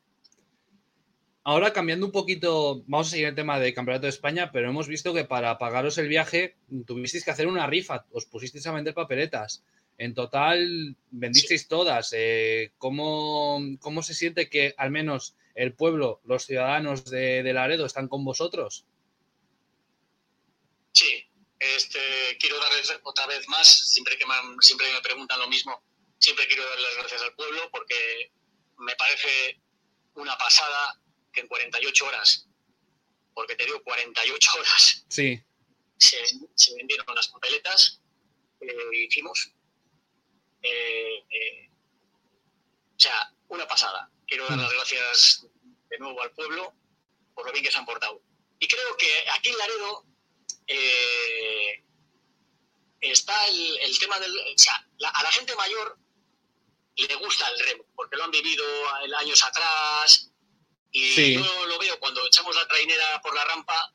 Ahora cambiando un poquito, vamos a seguir el tema del Campeonato de España, pero hemos visto que para pagaros el viaje tuvisteis que hacer una rifa, os pusisteis a vender papeletas. En total vendisteis todas. Eh, ¿cómo, cómo se siente que al menos el pueblo, los ciudadanos de, de Laredo están con vosotros? Este, quiero darles otra vez más, siempre que me, siempre que me preguntan lo mismo, siempre quiero darles las gracias al pueblo porque me parece una pasada que en 48 horas, porque te digo 48 horas, Sí, se, se vendieron las papeletas que hicimos. Eh, eh, o sea, una pasada. Quiero dar las gracias de nuevo al pueblo por lo bien que se han portado. Y creo que aquí en Laredo eh, está el, el tema del... O sea, la- a la gente mayor le gusta el remo, porque lo han vivido años atrás. Y Sí. yo lo veo cuando echamos la trainera por la rampa,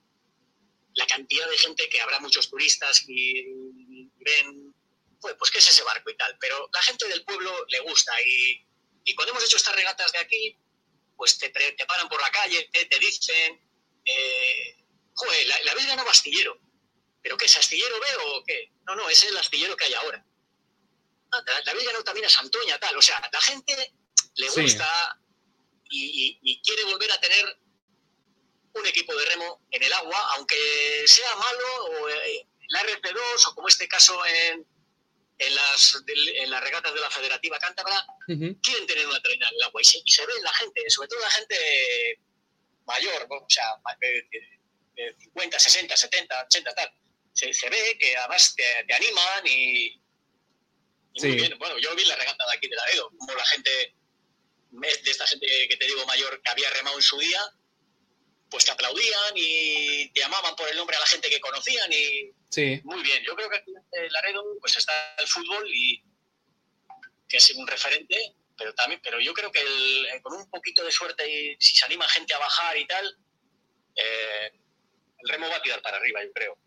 la cantidad de gente que habrá muchos turistas y ven, pues, pues qué es ese barco y tal. Pero la gente del pueblo le gusta y, y cuando hemos hecho estas regatas de aquí, pues te, te paran por la calle, te, te dicen, eh, joder, la, la habéis ganado astillero. ¿Pero qué es astillero B o qué? No, no, es el astillero que hay ahora. Ah, la, la habéis ganado también a Santoña, tal. O sea, la gente le Sí. gusta y, y- y quiere volver a tener un equipo de remo en el agua, aunque sea malo, o eh, la RP2, o como este caso en, en, las, en las regatas de la Federativa Cántabra, quieren tener una traina en el agua y se, y se ve en la gente, sobre todo la gente mayor, ¿no? o sea, de, de- de 50, 60, 70, 80, tal. Se, se ve que además te, te animan y, y muy bien. Bueno, yo vi la regata de aquí de Laredo, como la gente, de esta gente que te digo mayor que había remado en su día, pues te aplaudían y te llamaban por el nombre a la gente que conocían y Sí, muy bien. Yo creo que aquí en Laredo pues está el fútbol y que es un referente, pero también, pero yo creo que el- eh, con un poquito de suerte y si se anima gente a bajar y tal, eh, el remo va a tirar para arriba, yo creo.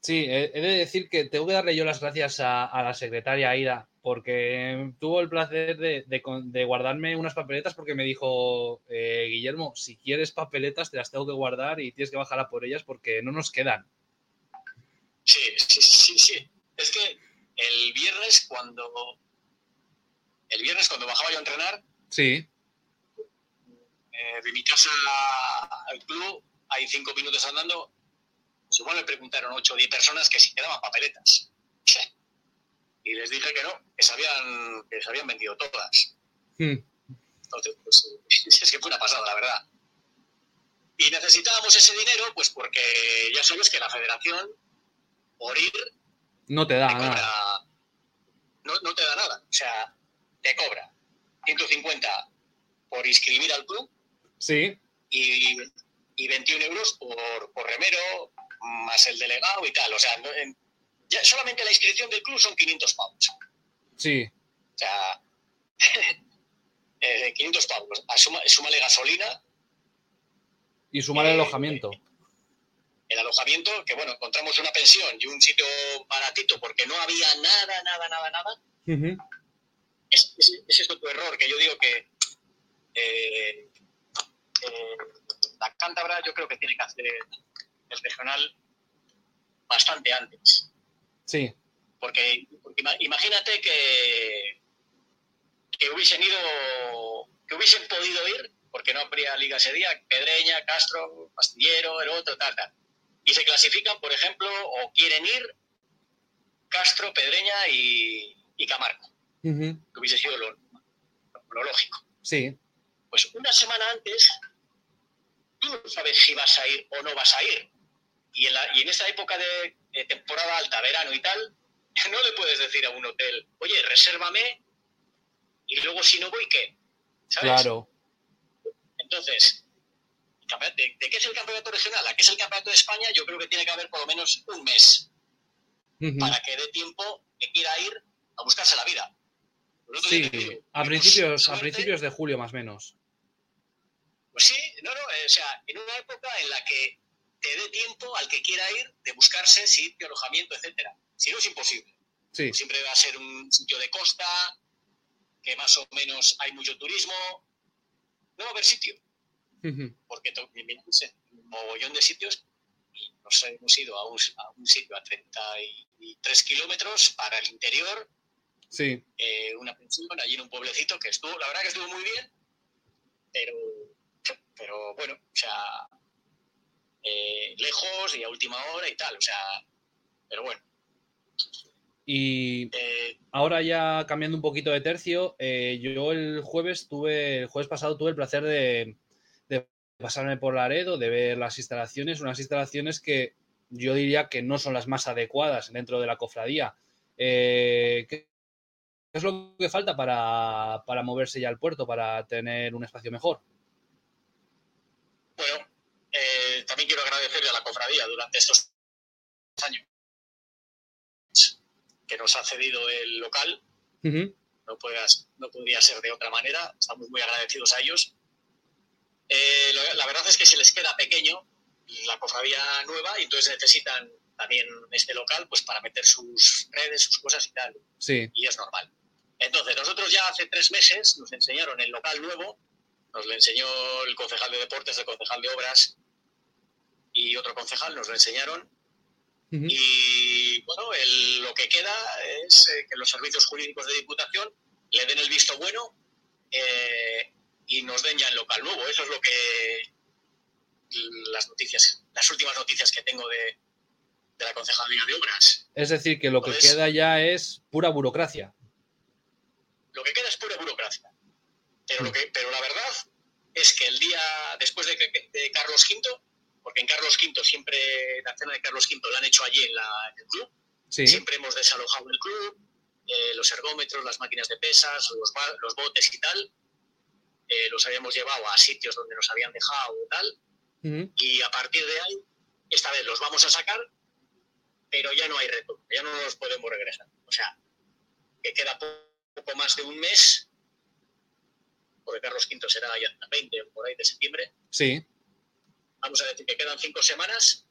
Sí, he de decir que tengo que darle yo las gracias a, a la secretaria Aida, porque tuvo el placer de, de guardarme unas papeletas porque me dijo, eh, Guillermo, si quieres papeletas te las tengo que guardar y tienes que bajar a por ellas porque no nos quedan. Sí, sí, sí, sí. Es que el viernes cuando el viernes cuando bajaba yo a entrenar, Sí, eh, de mi casa al club, hay cinco minutos andando, igual me preguntaron ocho o diez personas que si quedaban papeletas. Y les dije que no, que se habían, que se habían vendido todas. Hmm. Entonces, pues, es que fue una pasada, la verdad. Y necesitábamos ese dinero, pues porque ya sabes que la federación, por ir, No te da te nada. cobra. No, no te da nada. O sea, te cobra 150 por inscribir al club Sí, y, y 21 euros por, por remero, más el delegado y tal. O sea, no- en- ya solamente la inscripción del club son 500 pavos. sí, O sea, eh, 500 pavos. Asuma, súmale gasolina, y sumar el Eh, alojamiento. el alojamiento, que bueno, encontramos una pensión y un sitio baratito porque no había nada, nada, nada, nada. Ujú. Es, es otro error que yo digo que eh, eh, la cántabra yo creo que tiene que hacer el regional bastante antes. Sí, Porque, porque ima- imagínate que, que hubiesen ido, que hubiesen podido ir, porque no habría liga ese día, Pedreña, Castro, Pastillero, el otro, tal, tal. Y se clasifican, por ejemplo, o quieren ir Castro, Pedreña y, y Camargo, que hubiese sido lo, lo lógico. sí, Pues una semana antes, tú no sabes si vas a ir o no vas a ir. Y en, la- y en esta época de, de temporada alta, verano y tal, no le puedes decir a un hotel, oye, resérvame y luego si no voy, ¿qué? ¿Sabes? claro. Entonces, ¿de, de qué es el campeonato regional? ¿A qué es el campeonato de España? Yo creo que tiene que haber por lo menos un mes para que dé tiempo que quiera ir a buscarse la vida. Sí, a tuvimos principios, a principios de julio más o menos. Pues sí, no, no, eh, o sea, en una época en la que te dé tiempo al que quiera ir de buscarse sitio, alojamiento, etcétera. Si no es imposible. Sí, Siempre va a ser un sitio de costa, que más o menos hay mucho turismo. No va a haber sitio, Ujú. porque to- miramos en un mogollón de sitios y nos hemos ido a un, a un sitio a 33 kilómetros para el interior, sí, eh, una pensión allí en un pueblecito que estuvo, la verdad que estuvo muy bien, pero, pero bueno, o sea, eh, lejos y a última hora y tal, o sea, pero bueno. Y eh, ahora ya cambiando un poquito de tercio, eh, yo el jueves tuve, el jueves pasado tuve el placer de, de pasarme por Laredo, de ver las instalaciones, unas instalaciones que yo diría que no son las más adecuadas dentro de la cofradía. Eh, ¿qué, qué es lo que falta para, para moverse ya al puerto, para tener un espacio mejor? Bueno, eh, también quiero agradecerle a la cofradía durante estos años que nos ha cedido el local no, puedas- no podría ser de otra manera. Estamos muy agradecidos a ellos. Eh, la verdad es que se les queda pequeño la cofradía nueva y entonces necesitan también este local pues para meter sus redes, sus cosas y tal. Sí, Y es normal. Entonces, nosotros ya hace tres meses nos enseñaron el local nuevo, nos lo enseñó el concejal de deportes, el concejal de obras y otro concejal, nos lo enseñaron y bueno, el- lo que queda es eh, que los servicios jurídicos de Diputación le den el visto bueno eh, y nos den ya el local nuevo. Eso es lo que las noticias, las últimas noticias que tengo de, de la Concejalía de Obras. es decir, que lo que queda ya es pura burocracia. Lo que queda es pura burocracia. Pero, lo que, pero la verdad es que el día después de, Carlos V, porque en Carlos V siempre la cena de Carlos V la han hecho allí en, la- en el club, Sí, Siempre hemos desalojado el club, eh, los ergómetros, las máquinas de pesas, los, botes y tal. eh, los habíamos llevado a sitios donde nos habían dejado y tal. Y a partir de ahí, esta vez los vamos a sacar, pero ya no hay retorno, ya no los podemos regresar. O sea, que queda po- poco más de un mes, porque Carlos V será ya el 20 o por ahí de septiembre. sí, Vamos a decir que quedan cinco semanas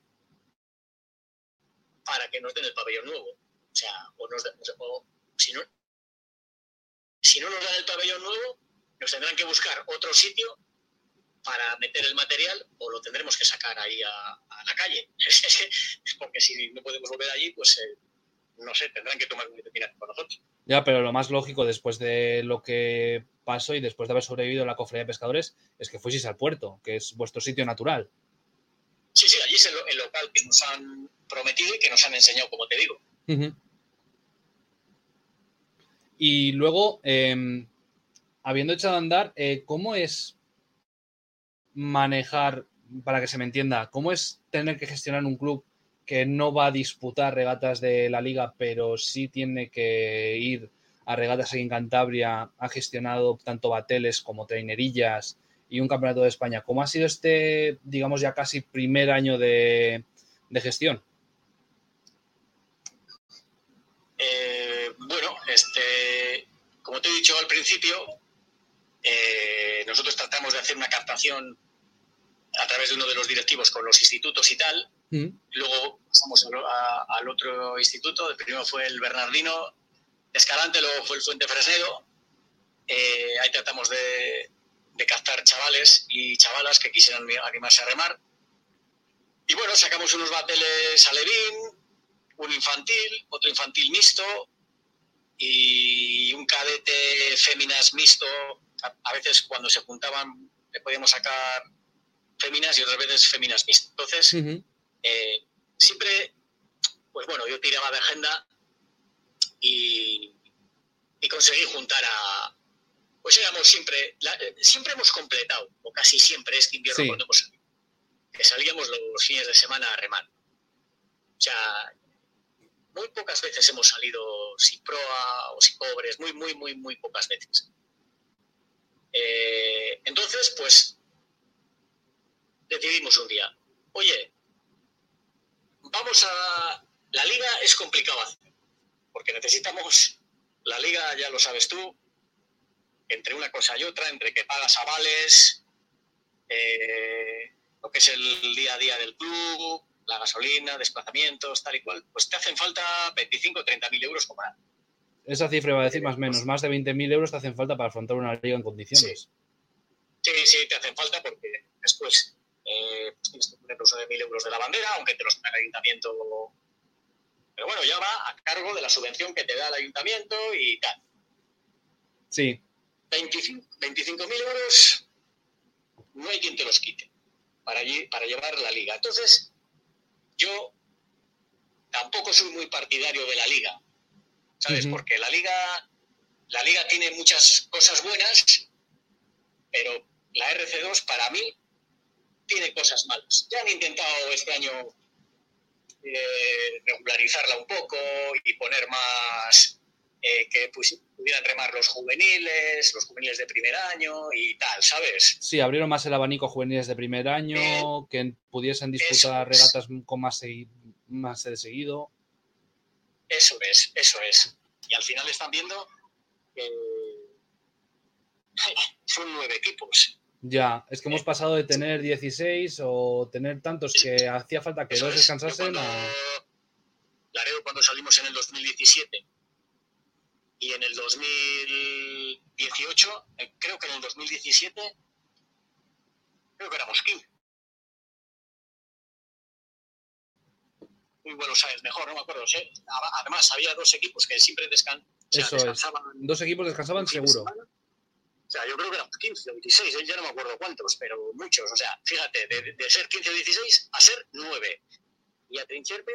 para que nos den el pabellón nuevo. O sea, o nos den- o si no, si no nos dan el pabellón nuevo, nos tendrán que buscar otro sitio para meter el material o lo tendremos que sacar ahí a, a la calle. Porque si no podemos volver allí, pues eh, no sé, tendrán que tomar una determinación con nosotros. Ya, pero lo más lógico después de lo que pasó y después de haber sobrevivido en la cofradía de pescadores es que fueseis al puerto, que es vuestro sitio natural. Sí, sí, allí es el, el local que nos han prometido y que nos han enseñado, como te digo. Y luego, eh, habiendo echado a andar, eh, ¿cómo es manejar para que se me entienda, ¿cómo es tener que gestionar un club que no va a disputar regatas de la liga, pero sí tiene que ir a regatas aquí en Cantabria? Ha gestionado tanto bateles como trainerillas y un campeonato de España. ¿Cómo ha sido este, digamos, ya casi primer año de, gestión? Eh, bueno, este, como te he dicho al principio, eh, nosotros tratamos de hacer una captación a través de uno de los directivos con los institutos y tal. Mm. Luego pasamos a, al otro instituto. El primero fue el Bernardino Escalante, luego fue el Fuente Fresnedo. Eh, ahí tratamos de, de, captar chavales y chavalas que quisieran animarse a remar. Y bueno, sacamos unos bateles alevín, un infantil, otro infantil mixto y un cadete féminas mixto. A, veces cuando se juntaban le podíamos sacar féminas y otras veces féminas mixtas. Entonces, eh, siempre, pues bueno, yo tiraba de agenda y, y conseguí juntar a, pues éramos siempre, siempre hemos completado, o casi siempre este invierno cuando hemos salido, que salíamos los fines de semana a remar. O sea, muy pocas veces hemos salido sin proa o sin pobres, muy, muy, muy, muy pocas veces. Eh, entonces, pues, decidimos un día, oye, vamos a... La liga es complicada porque necesitamos, la liga ya lo sabes tú, entre una cosa y otra, entre que pagas avales, eh, lo que es el día a día del club, la gasolina, desplazamientos, tal y cual, pues te hacen falta 25 o 30 mil euros cobrar. Esa cifra va a decir más o menos, más de 20 mil euros te hacen falta para afrontar una liga en condiciones. Sí, sí, te hacen falta porque después eh, tienes que poner los de mil euros de la bandera, aunque te los paga el ayuntamiento. Pero bueno, ya va a cargo de la subvención que te da el ayuntamiento y tal. Sí. 25 mil euros no hay quien te los quite para, para llevar la liga. Entonces, yo tampoco soy muy partidario de la liga, ¿sabes? Porque la liga, la liga tiene muchas cosas buenas, pero la RC2 para mí tiene cosas malas. Ya han intentado este año eh, regularizarla un poco y poner más eh, que pudieran remar los juveniles, los juveniles de primer año y tal, ¿sabes? Sí, abrieron más el abanico juveniles de primer año, eh, que pudiesen disputar regatas con más, más de seguido. Eso es, eso es. Y al final están viendo que son nueve equipos. Ya, es que hemos pasado de tener 16 o tener tantos que hacía falta que dos descansasen a... Laredo cuando salimos en el 2017 y en el 2018, eh, creo que en el 2017, creo que éramos 15. Muy bueno, sabes, mejor, no me acuerdo. Además, había dos equipos que siempre descan descansaban. Dos equipos descansaban seguro. O sea, yo creo que éramos 15 o 16, ya no me acuerdo cuántos, pero muchos. O sea, fíjate, de, de ser 15 o 16 a ser 9. Y a Trincherpe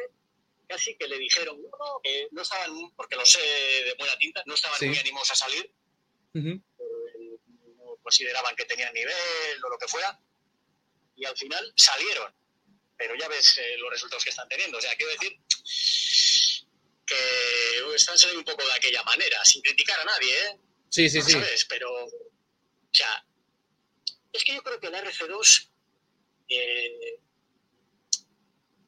casi que le dijeron no, que no estaban, porque lo sé de buena tinta, no estaban muy animosos a salir, no consideraban que tenían nivel o lo que fuera, y al final salieron. Pero ya ves eh, los resultados que están teniendo. O sea, quiero decir que están saliendo un poco de aquella manera, sin criticar a nadie, ¿eh? Sí, sí, sí. Pero, o sea, es que yo creo que la RC2, eh,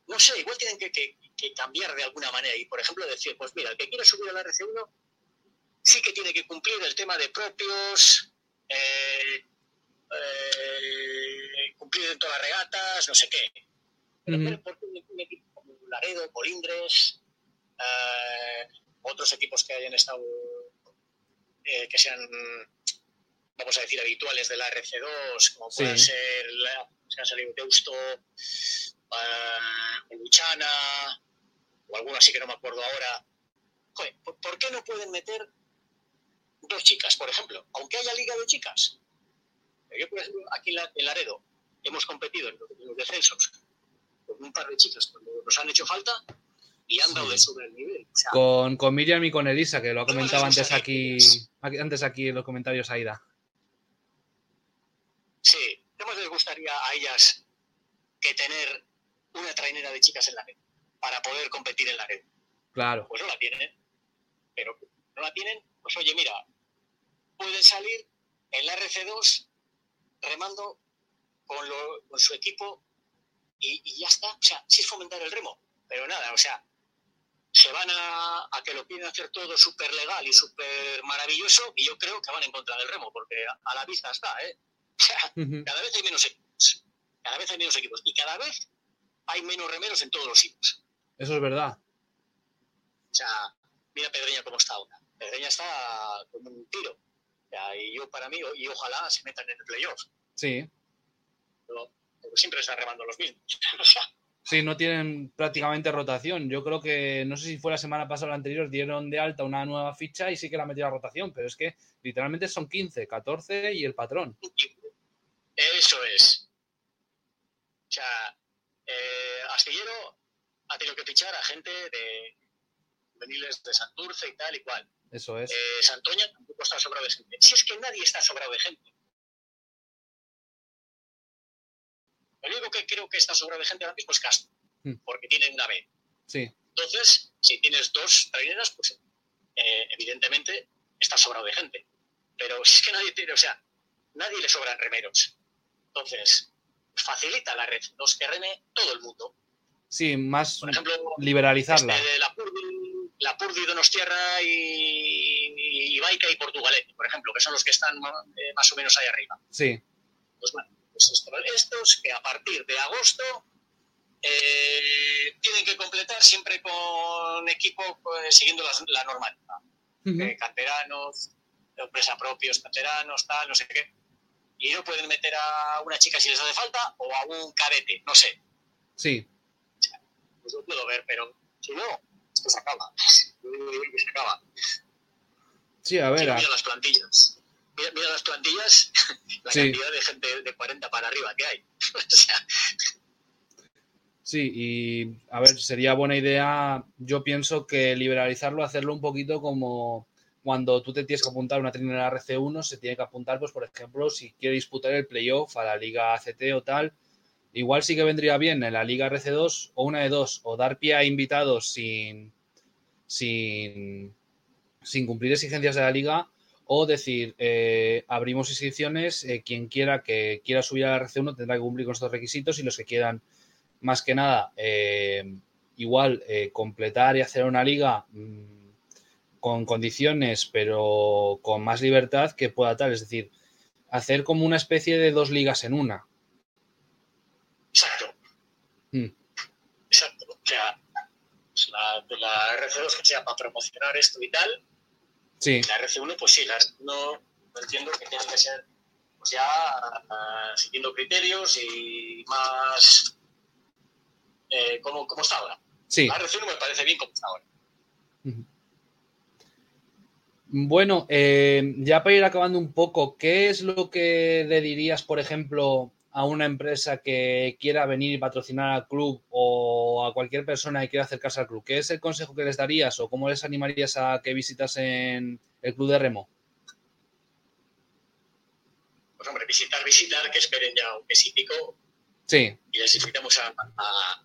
no sé, igual tienen que, que, que cambiar de alguna manera y, por ejemplo, decir, pues mira, el que quiere subir a la RC1 sí que tiene que cumplir el tema de propios, eh, eh, cumplir en todas las regatas, no sé qué. Pero ¿por qué un equipo como Laredo, Colindres, eh, otros equipos que hayan estado, que sean, vamos a decir, habituales de la RC2, como pueden ser, la, se han salido Deusto, Luchana, o alguno así que no me acuerdo ahora. Joder, ¿por qué no pueden meter dos chicas, por ejemplo? Aunque haya liga de chicas. Yo, por ejemplo, aquí en Laredo hemos competido en los descensos con un par de chicas cuando nos han hecho falta y han dado de sobre el nivel. con, con, Miriam y con Elisa, que lo ha comentado antes aquí, antes aquí en los comentarios Aida. Sí, ¿qué más les gustaría a ellas que tener una trainera de chicas en la red para poder competir en la red. Claro. Pues no la tienen, pero no la tienen, pues oye, mira, pueden salir en la RC2 remando con, lo- con su equipo y, y ya está. O sea, sí es fomentar el remo, pero nada, o sea, se van a, a que lo quieren hacer todo súper legal y súper maravilloso y yo creo que van en contra del remo, porque a, a la vista está, ¿eh? O sea, Ujú. cada vez hay menos equipos. Cada vez hay menos equipos. Y cada vez hay menos remeros en todos los sitios. Eso es verdad. O sea, mira Pedreña cómo está ahora. Pedreña está como un tiro. O sea, y yo para mí, y ojalá se metan en el playoff. Sí. Pero, pero siempre están remando los mismos. Sí, no tienen prácticamente rotación. Yo creo que, no sé si fue la semana pasada o la anterior, dieron de alta una nueva ficha y sí que la metió a rotación, pero es que literalmente son 15, 14 y el patrón. eso es. O sea, eh, Astillero ha tenido que fichar a gente de juveniles de Santurce y tal y cual. Eso es. Eh, Santoña tampoco está sobrado de gente. Si es que nadie está sobrado de gente. Lo único que creo que está sobrado de gente ahora mismo es Castro, Hmm. porque tiene una B. Sí, Entonces, si tienes dos traineras, pues eh, evidentemente está sobrado de gente. Pero si es que nadie tiene, o sea, nadie le sobran remeros. Entonces, facilita la red, los que reme todo el mundo. sí, más Por ejemplo, liberalizarla. este, la Purdi, la Purdi Donostierra y, y Baica y Portugalete, por ejemplo, que son los que están ma- eh, más o menos ahí arriba. Sí, Pues bueno, pues esto- estos que a partir de agosto eh, tienen que completar siempre con equipo eh, siguiendo las- la normativa. Eh, canteranos, empresa propios, canteranos, tal, no sé qué. Y no pueden meter a una chica si les hace falta o a un cadete, no sé. sí, Pues lo puedo ver, pero si no, esto se acaba. Se acaba. sí, a ver. A- las plantillas. Mira, mira las plantillas, la Sí. cantidad de gente de 40 para arriba que hay. o sea, Sí, y a ver, sería buena idea, yo pienso que liberalizarlo, hacerlo un poquito como cuando tú te tienes que apuntar una trinera RC1, se tiene que apuntar, pues por ejemplo, si quiere disputar el playoff a la Liga ACT o tal, igual sí que vendría bien en la Liga RC2 o una de dos, o dar pie a invitados sin, sin, sin cumplir exigencias de la liga, o decir, eh, abrimos inscripciones, eh, quien quiera que quiera subir a la RC1 tendrá que cumplir con estos requisitos y los que quieran más que nada, eh, igual completar y hacer una liga mm, con condiciones, pero con más libertad que pueda tal. Es decir, hacer como una especie de dos ligas en una. exacto. Mm. Exacto. O sea, la, de la RC2 que sea para promocionar esto y tal, Sí, la RC1, pues sí, la RC1 no entiendo que tiene que ser pues ya siguiendo criterios y más eh, como, como está ahora. sí. La RC1 me parece bien como está ahora. Bueno, eh, ya para ir acabando un poco, ¿qué es lo que le dirías, por ejemplo, a una empresa que quiera venir y patrocinar al club o a cualquier persona que quiera acercarse al club? ¿Qué es el consejo que les darías o cómo les animarías a que visitasen el club de remo? Pues hombre, visitar, visitar, que esperen ya un mes y pico Sí, y les invitamos a, a-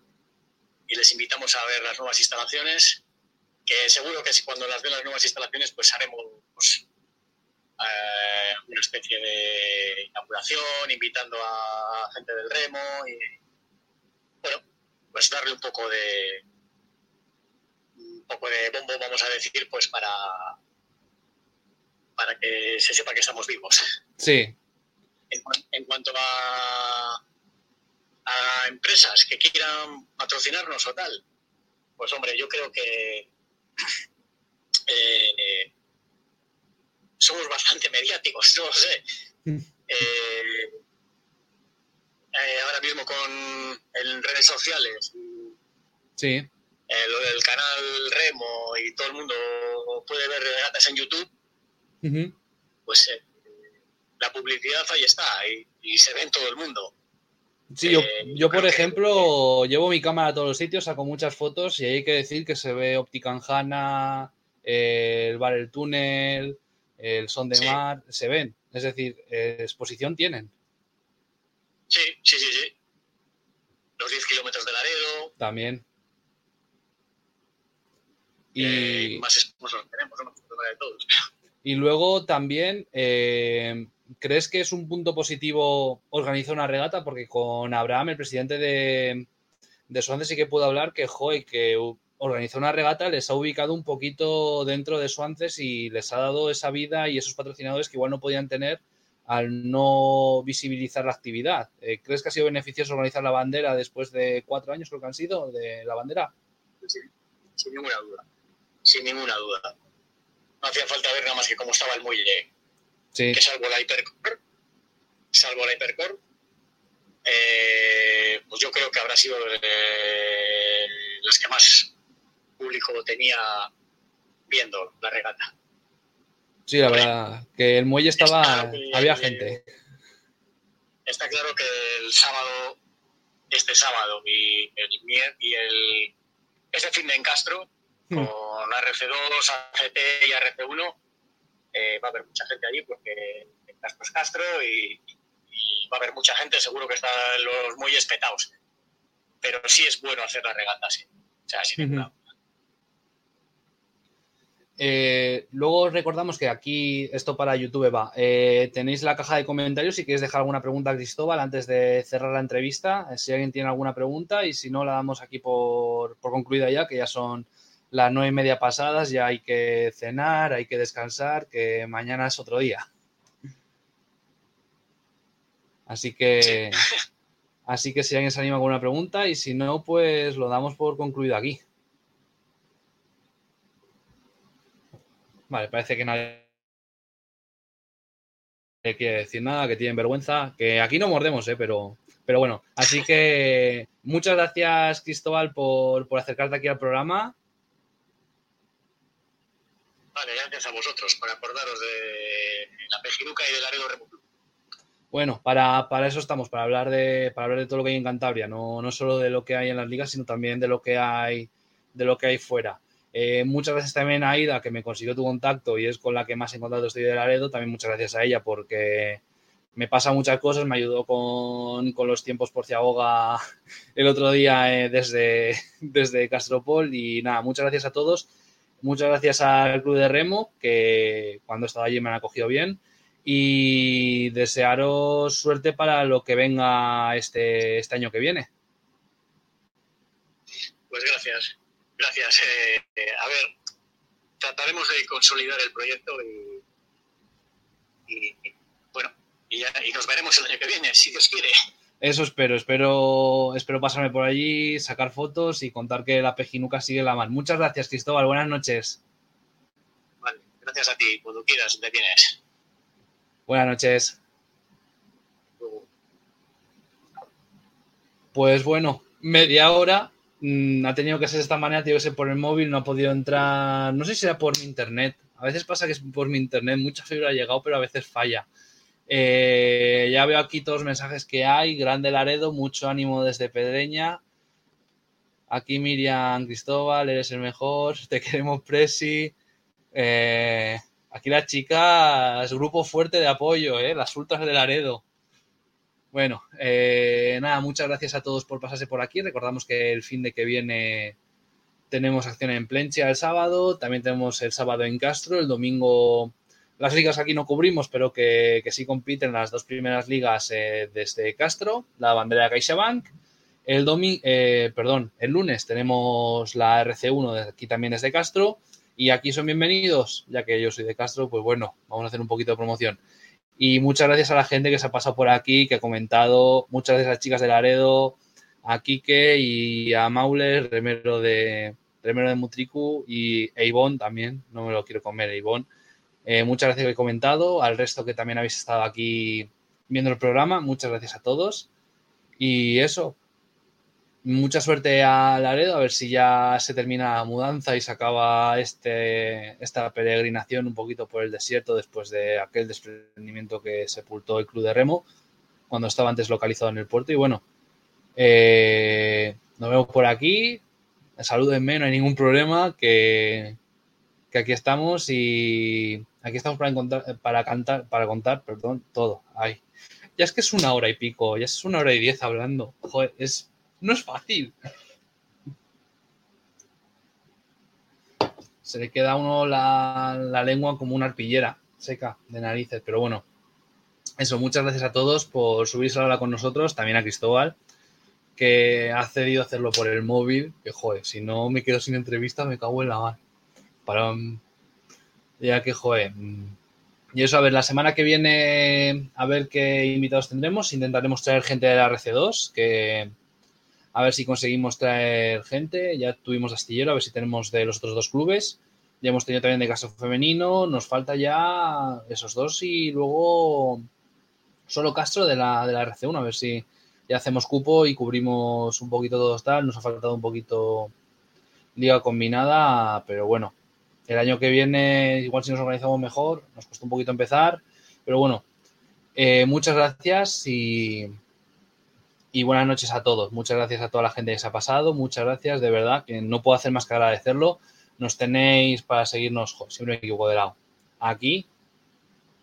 y les invitamos a ver las nuevas instalaciones que seguro que si cuando las vean las nuevas instalaciones pues haremos pues, eh, una especie de inauguración invitando a gente del remo y bueno pues darle un poco de un poco de bombo vamos a decir pues para para que se sepa que estamos vivos. Sí, en, cuan- en cuanto a, a empresas que quieran patrocinarnos o tal, pues hombre, yo creo que eh, somos bastante mediáticos, no lo sé. Mm. Eh, eh, ahora mismo con en redes sociales, sí, eh, lo del canal Remo y todo el mundo puede ver regatas en YouTube, pues eh, la publicidad ahí está y, y se ve en todo el mundo. Sí, yo, yo, por que- ejemplo, llevo mi cámara a todos los sitios, saco muchas fotos y hay que decir que se ve Opticanjana, el bar El Túnel, el Son de Sí. Mar, se ven. Es decir, eh, exposición tienen. Sí, sí, sí, sí. los 10 kilómetros de Laredo. También. eh, Y, más sponsors tenemos, no de todos. y luego también, eh, ¿crees que es un punto positivo organizar una regata? Porque con Abraham, el presidente de, de Swansea, sí que puedo hablar que, joy, que organizar una regata les ha ubicado un poquito dentro de Swansea y les ha dado esa vida y esos patrocinadores que igual no podían tener al no visibilizar la actividad. Eh, ¿Crees que ha sido beneficioso organizar la bandera después de cuatro años, creo que han sido, de la bandera? Sí, sin ninguna duda. Sin ninguna duda. No hacía falta ver nada más que cómo estaba el muelle, Sí, que salvo la hipercore, salvo la hipercore, eh, pues yo creo que habrá sido eh, las que más público tenía viendo la regata. sí, la verdad, que el muelle estaba, había gente. Está claro que el sábado, este sábado y el, y el ese fin de en Castro, Hmm. con RC2, ACT y RC1, eh, va a haber mucha gente allí porque en Castro es Castro y, y va a haber mucha gente, seguro que están los muelles petados. Pero sí es bueno hacer la regata, sí. O sea, sin duda. Eh, luego os recordamos que aquí, esto para YouTube va, eh, tenéis la caja de comentarios si queréis dejar alguna pregunta a Cristóbal antes de cerrar la entrevista, eh, si alguien tiene alguna pregunta y si no la damos aquí por, por concluida ya, que ya son las nueve y media pasadas, ya hay que cenar, hay que descansar, que mañana es otro día. Así que, así que si alguien se anima con alguna pregunta y si no, pues lo damos por concluido aquí. Vale, parece que nadie quiere decir nada, que tienen vergüenza, que aquí no mordemos, ¿eh? pero, pero bueno, así que muchas gracias Cristóbal por, por acercarte aquí al programa. Vale, gracias a vosotros por acordaros de la Pejinuca y del Laredo Club. Bueno, para, para eso estamos, para hablar de, para hablar de todo lo que hay en Cantabria, no, no solo de lo que hay en las ligas, sino también de lo que hay, de lo que hay fuera. Eh, muchas gracias también a Aida, que me consiguió tu contacto y es con la que más en contacto estoy de Laredo. También muchas gracias a ella porque me pasa muchas cosas, me ayudó con, con los tiempos por Ciaboga el otro día eh, desde, desde Castropol y nada, muchas gracias a todos. Muchas gracias al Club de Remo, que cuando estaba allí me han acogido bien. Y desearos suerte para lo que venga este, este año que viene. Pues gracias, gracias. Eh, eh, a ver, trataremos de consolidar el proyecto y, y- y, bueno, y, nos veremos el año que viene, si Dios quiere. Eso espero, espero, espero pasarme por allí, sacar fotos y contar que la Pejinuca sigue la mar. Muchas gracias, Cristóbal. Buenas noches. Vale, gracias a ti, cuando quieras, te vienes. Buenas noches. Pues bueno, media hora. Mm, ha tenido que ser de esta manera, tiene que ser por el móvil, no ha podido entrar. No sé si será por mi internet. A veces pasa que es por mi internet, mucha fibra ha llegado, pero a veces falla. Eh, ya veo aquí todos los mensajes que hay. Grande Laredo, mucho ánimo desde Pedreña. Aquí Miriam Cristóbal, eres el mejor. Te queremos, Presi. Eh, aquí las chicas, grupo fuerte de apoyo, ¿eh? las ultras de Laredo. Bueno, eh, nada, muchas gracias a todos por pasarse por aquí. Recordamos que el fin de que viene tenemos acción en Plencia el sábado, también tenemos el sábado en Castro, el domingo las ligas aquí no cubrimos, pero que, que sí compiten las dos primeras ligas eh, desde Castro, la bandera de CaixaBank. El domingo, eh, perdón, el lunes tenemos la RC1 de aquí también desde Castro y aquí son bienvenidos, ya que yo soy de Castro, pues bueno, vamos a hacer un poquito de promoción. Y muchas gracias a la gente que se ha pasado por aquí, que ha comentado. Muchas gracias a las chicas de Laredo, a Quique y a Mauler, remero de, remero de Mutriku y a Ivonne también. No me lo quiero comer, Ivonne. Eh, muchas gracias que he comentado. Al resto que también habéis estado aquí viendo el programa, muchas gracias a todos. Y eso, mucha suerte a Laredo, a ver si ya se termina la mudanza y se acaba este, esta peregrinación un poquito por el desierto después de aquel desprendimiento que sepultó el Club de Remo cuando estaba antes localizado en el puerto. Y bueno, eh, nos vemos por aquí. Salúdenme, no hay ningún problema, que, que aquí estamos y aquí estamos para, encontrar, para cantar, para contar, perdón, todo. Ay. Ya es que es una hora y pico, ya es una hora y diez hablando. Joder, es No es fácil. Se le queda a uno la, la lengua como una arpillera seca de narices, pero bueno. Eso, muchas gracias a todos por subirse a la hora con nosotros, también a Cristóbal, que ha cedido a hacerlo por el móvil, que joder, si no me quedo sin entrevista me cago en la mar. Para, ya que joder. mm. Y eso, a ver, la semana que viene, a ver qué invitados tendremos. Intentaremos traer gente de la RC2, que a ver si conseguimos traer gente. Ya tuvimos Astillero, a ver si tenemos de los otros dos clubes. Ya hemos tenido también de caso femenino. Nos falta ya esos dos y luego solo Castro de la, de la RC1, a ver si ya hacemos cupo y cubrimos un poquito todos tal. Nos ha faltado un poquito liga combinada, pero bueno, el año que viene, igual si nos organizamos mejor, nos cuesta un poquito empezar, pero bueno, eh, muchas gracias y, y buenas noches a todos. Muchas gracias a toda la gente que se ha pasado, muchas gracias, de verdad, que no puedo hacer más que agradecerlo. Nos tenéis para seguirnos, siempre me equivoco de lado, aquí,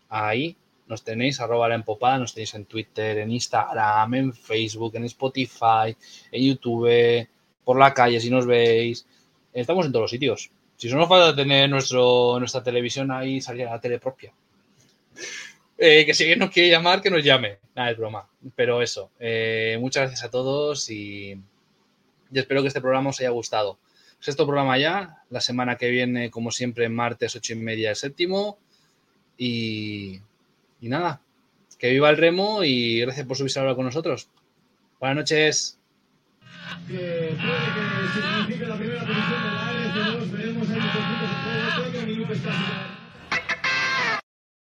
ahí, nos tenéis, arroba la empopada, nos tenéis en Twitter, en Instagram, en Facebook, en Spotify, en YouTube, por la calle si nos veis. Estamos en todos los sitios. Si solo nos falta tener nuestro, nuestra televisión ahí, salir la tele propia. Eh, que si alguien nos quiere llamar, que nos llame. Nada, es broma. Pero eso, eh, muchas gracias a todos y, y espero que este programa os haya gustado. Sexto programa ya, la semana que viene, como siempre, martes, ocho y media, el séptimo. Y, y nada, que viva el remo y gracias por subirse ahora con nosotros. Buenas noches. que puede que signifique la primera posición de la RC2. Veremos ahí los puntos en juego. Creo que Minuto está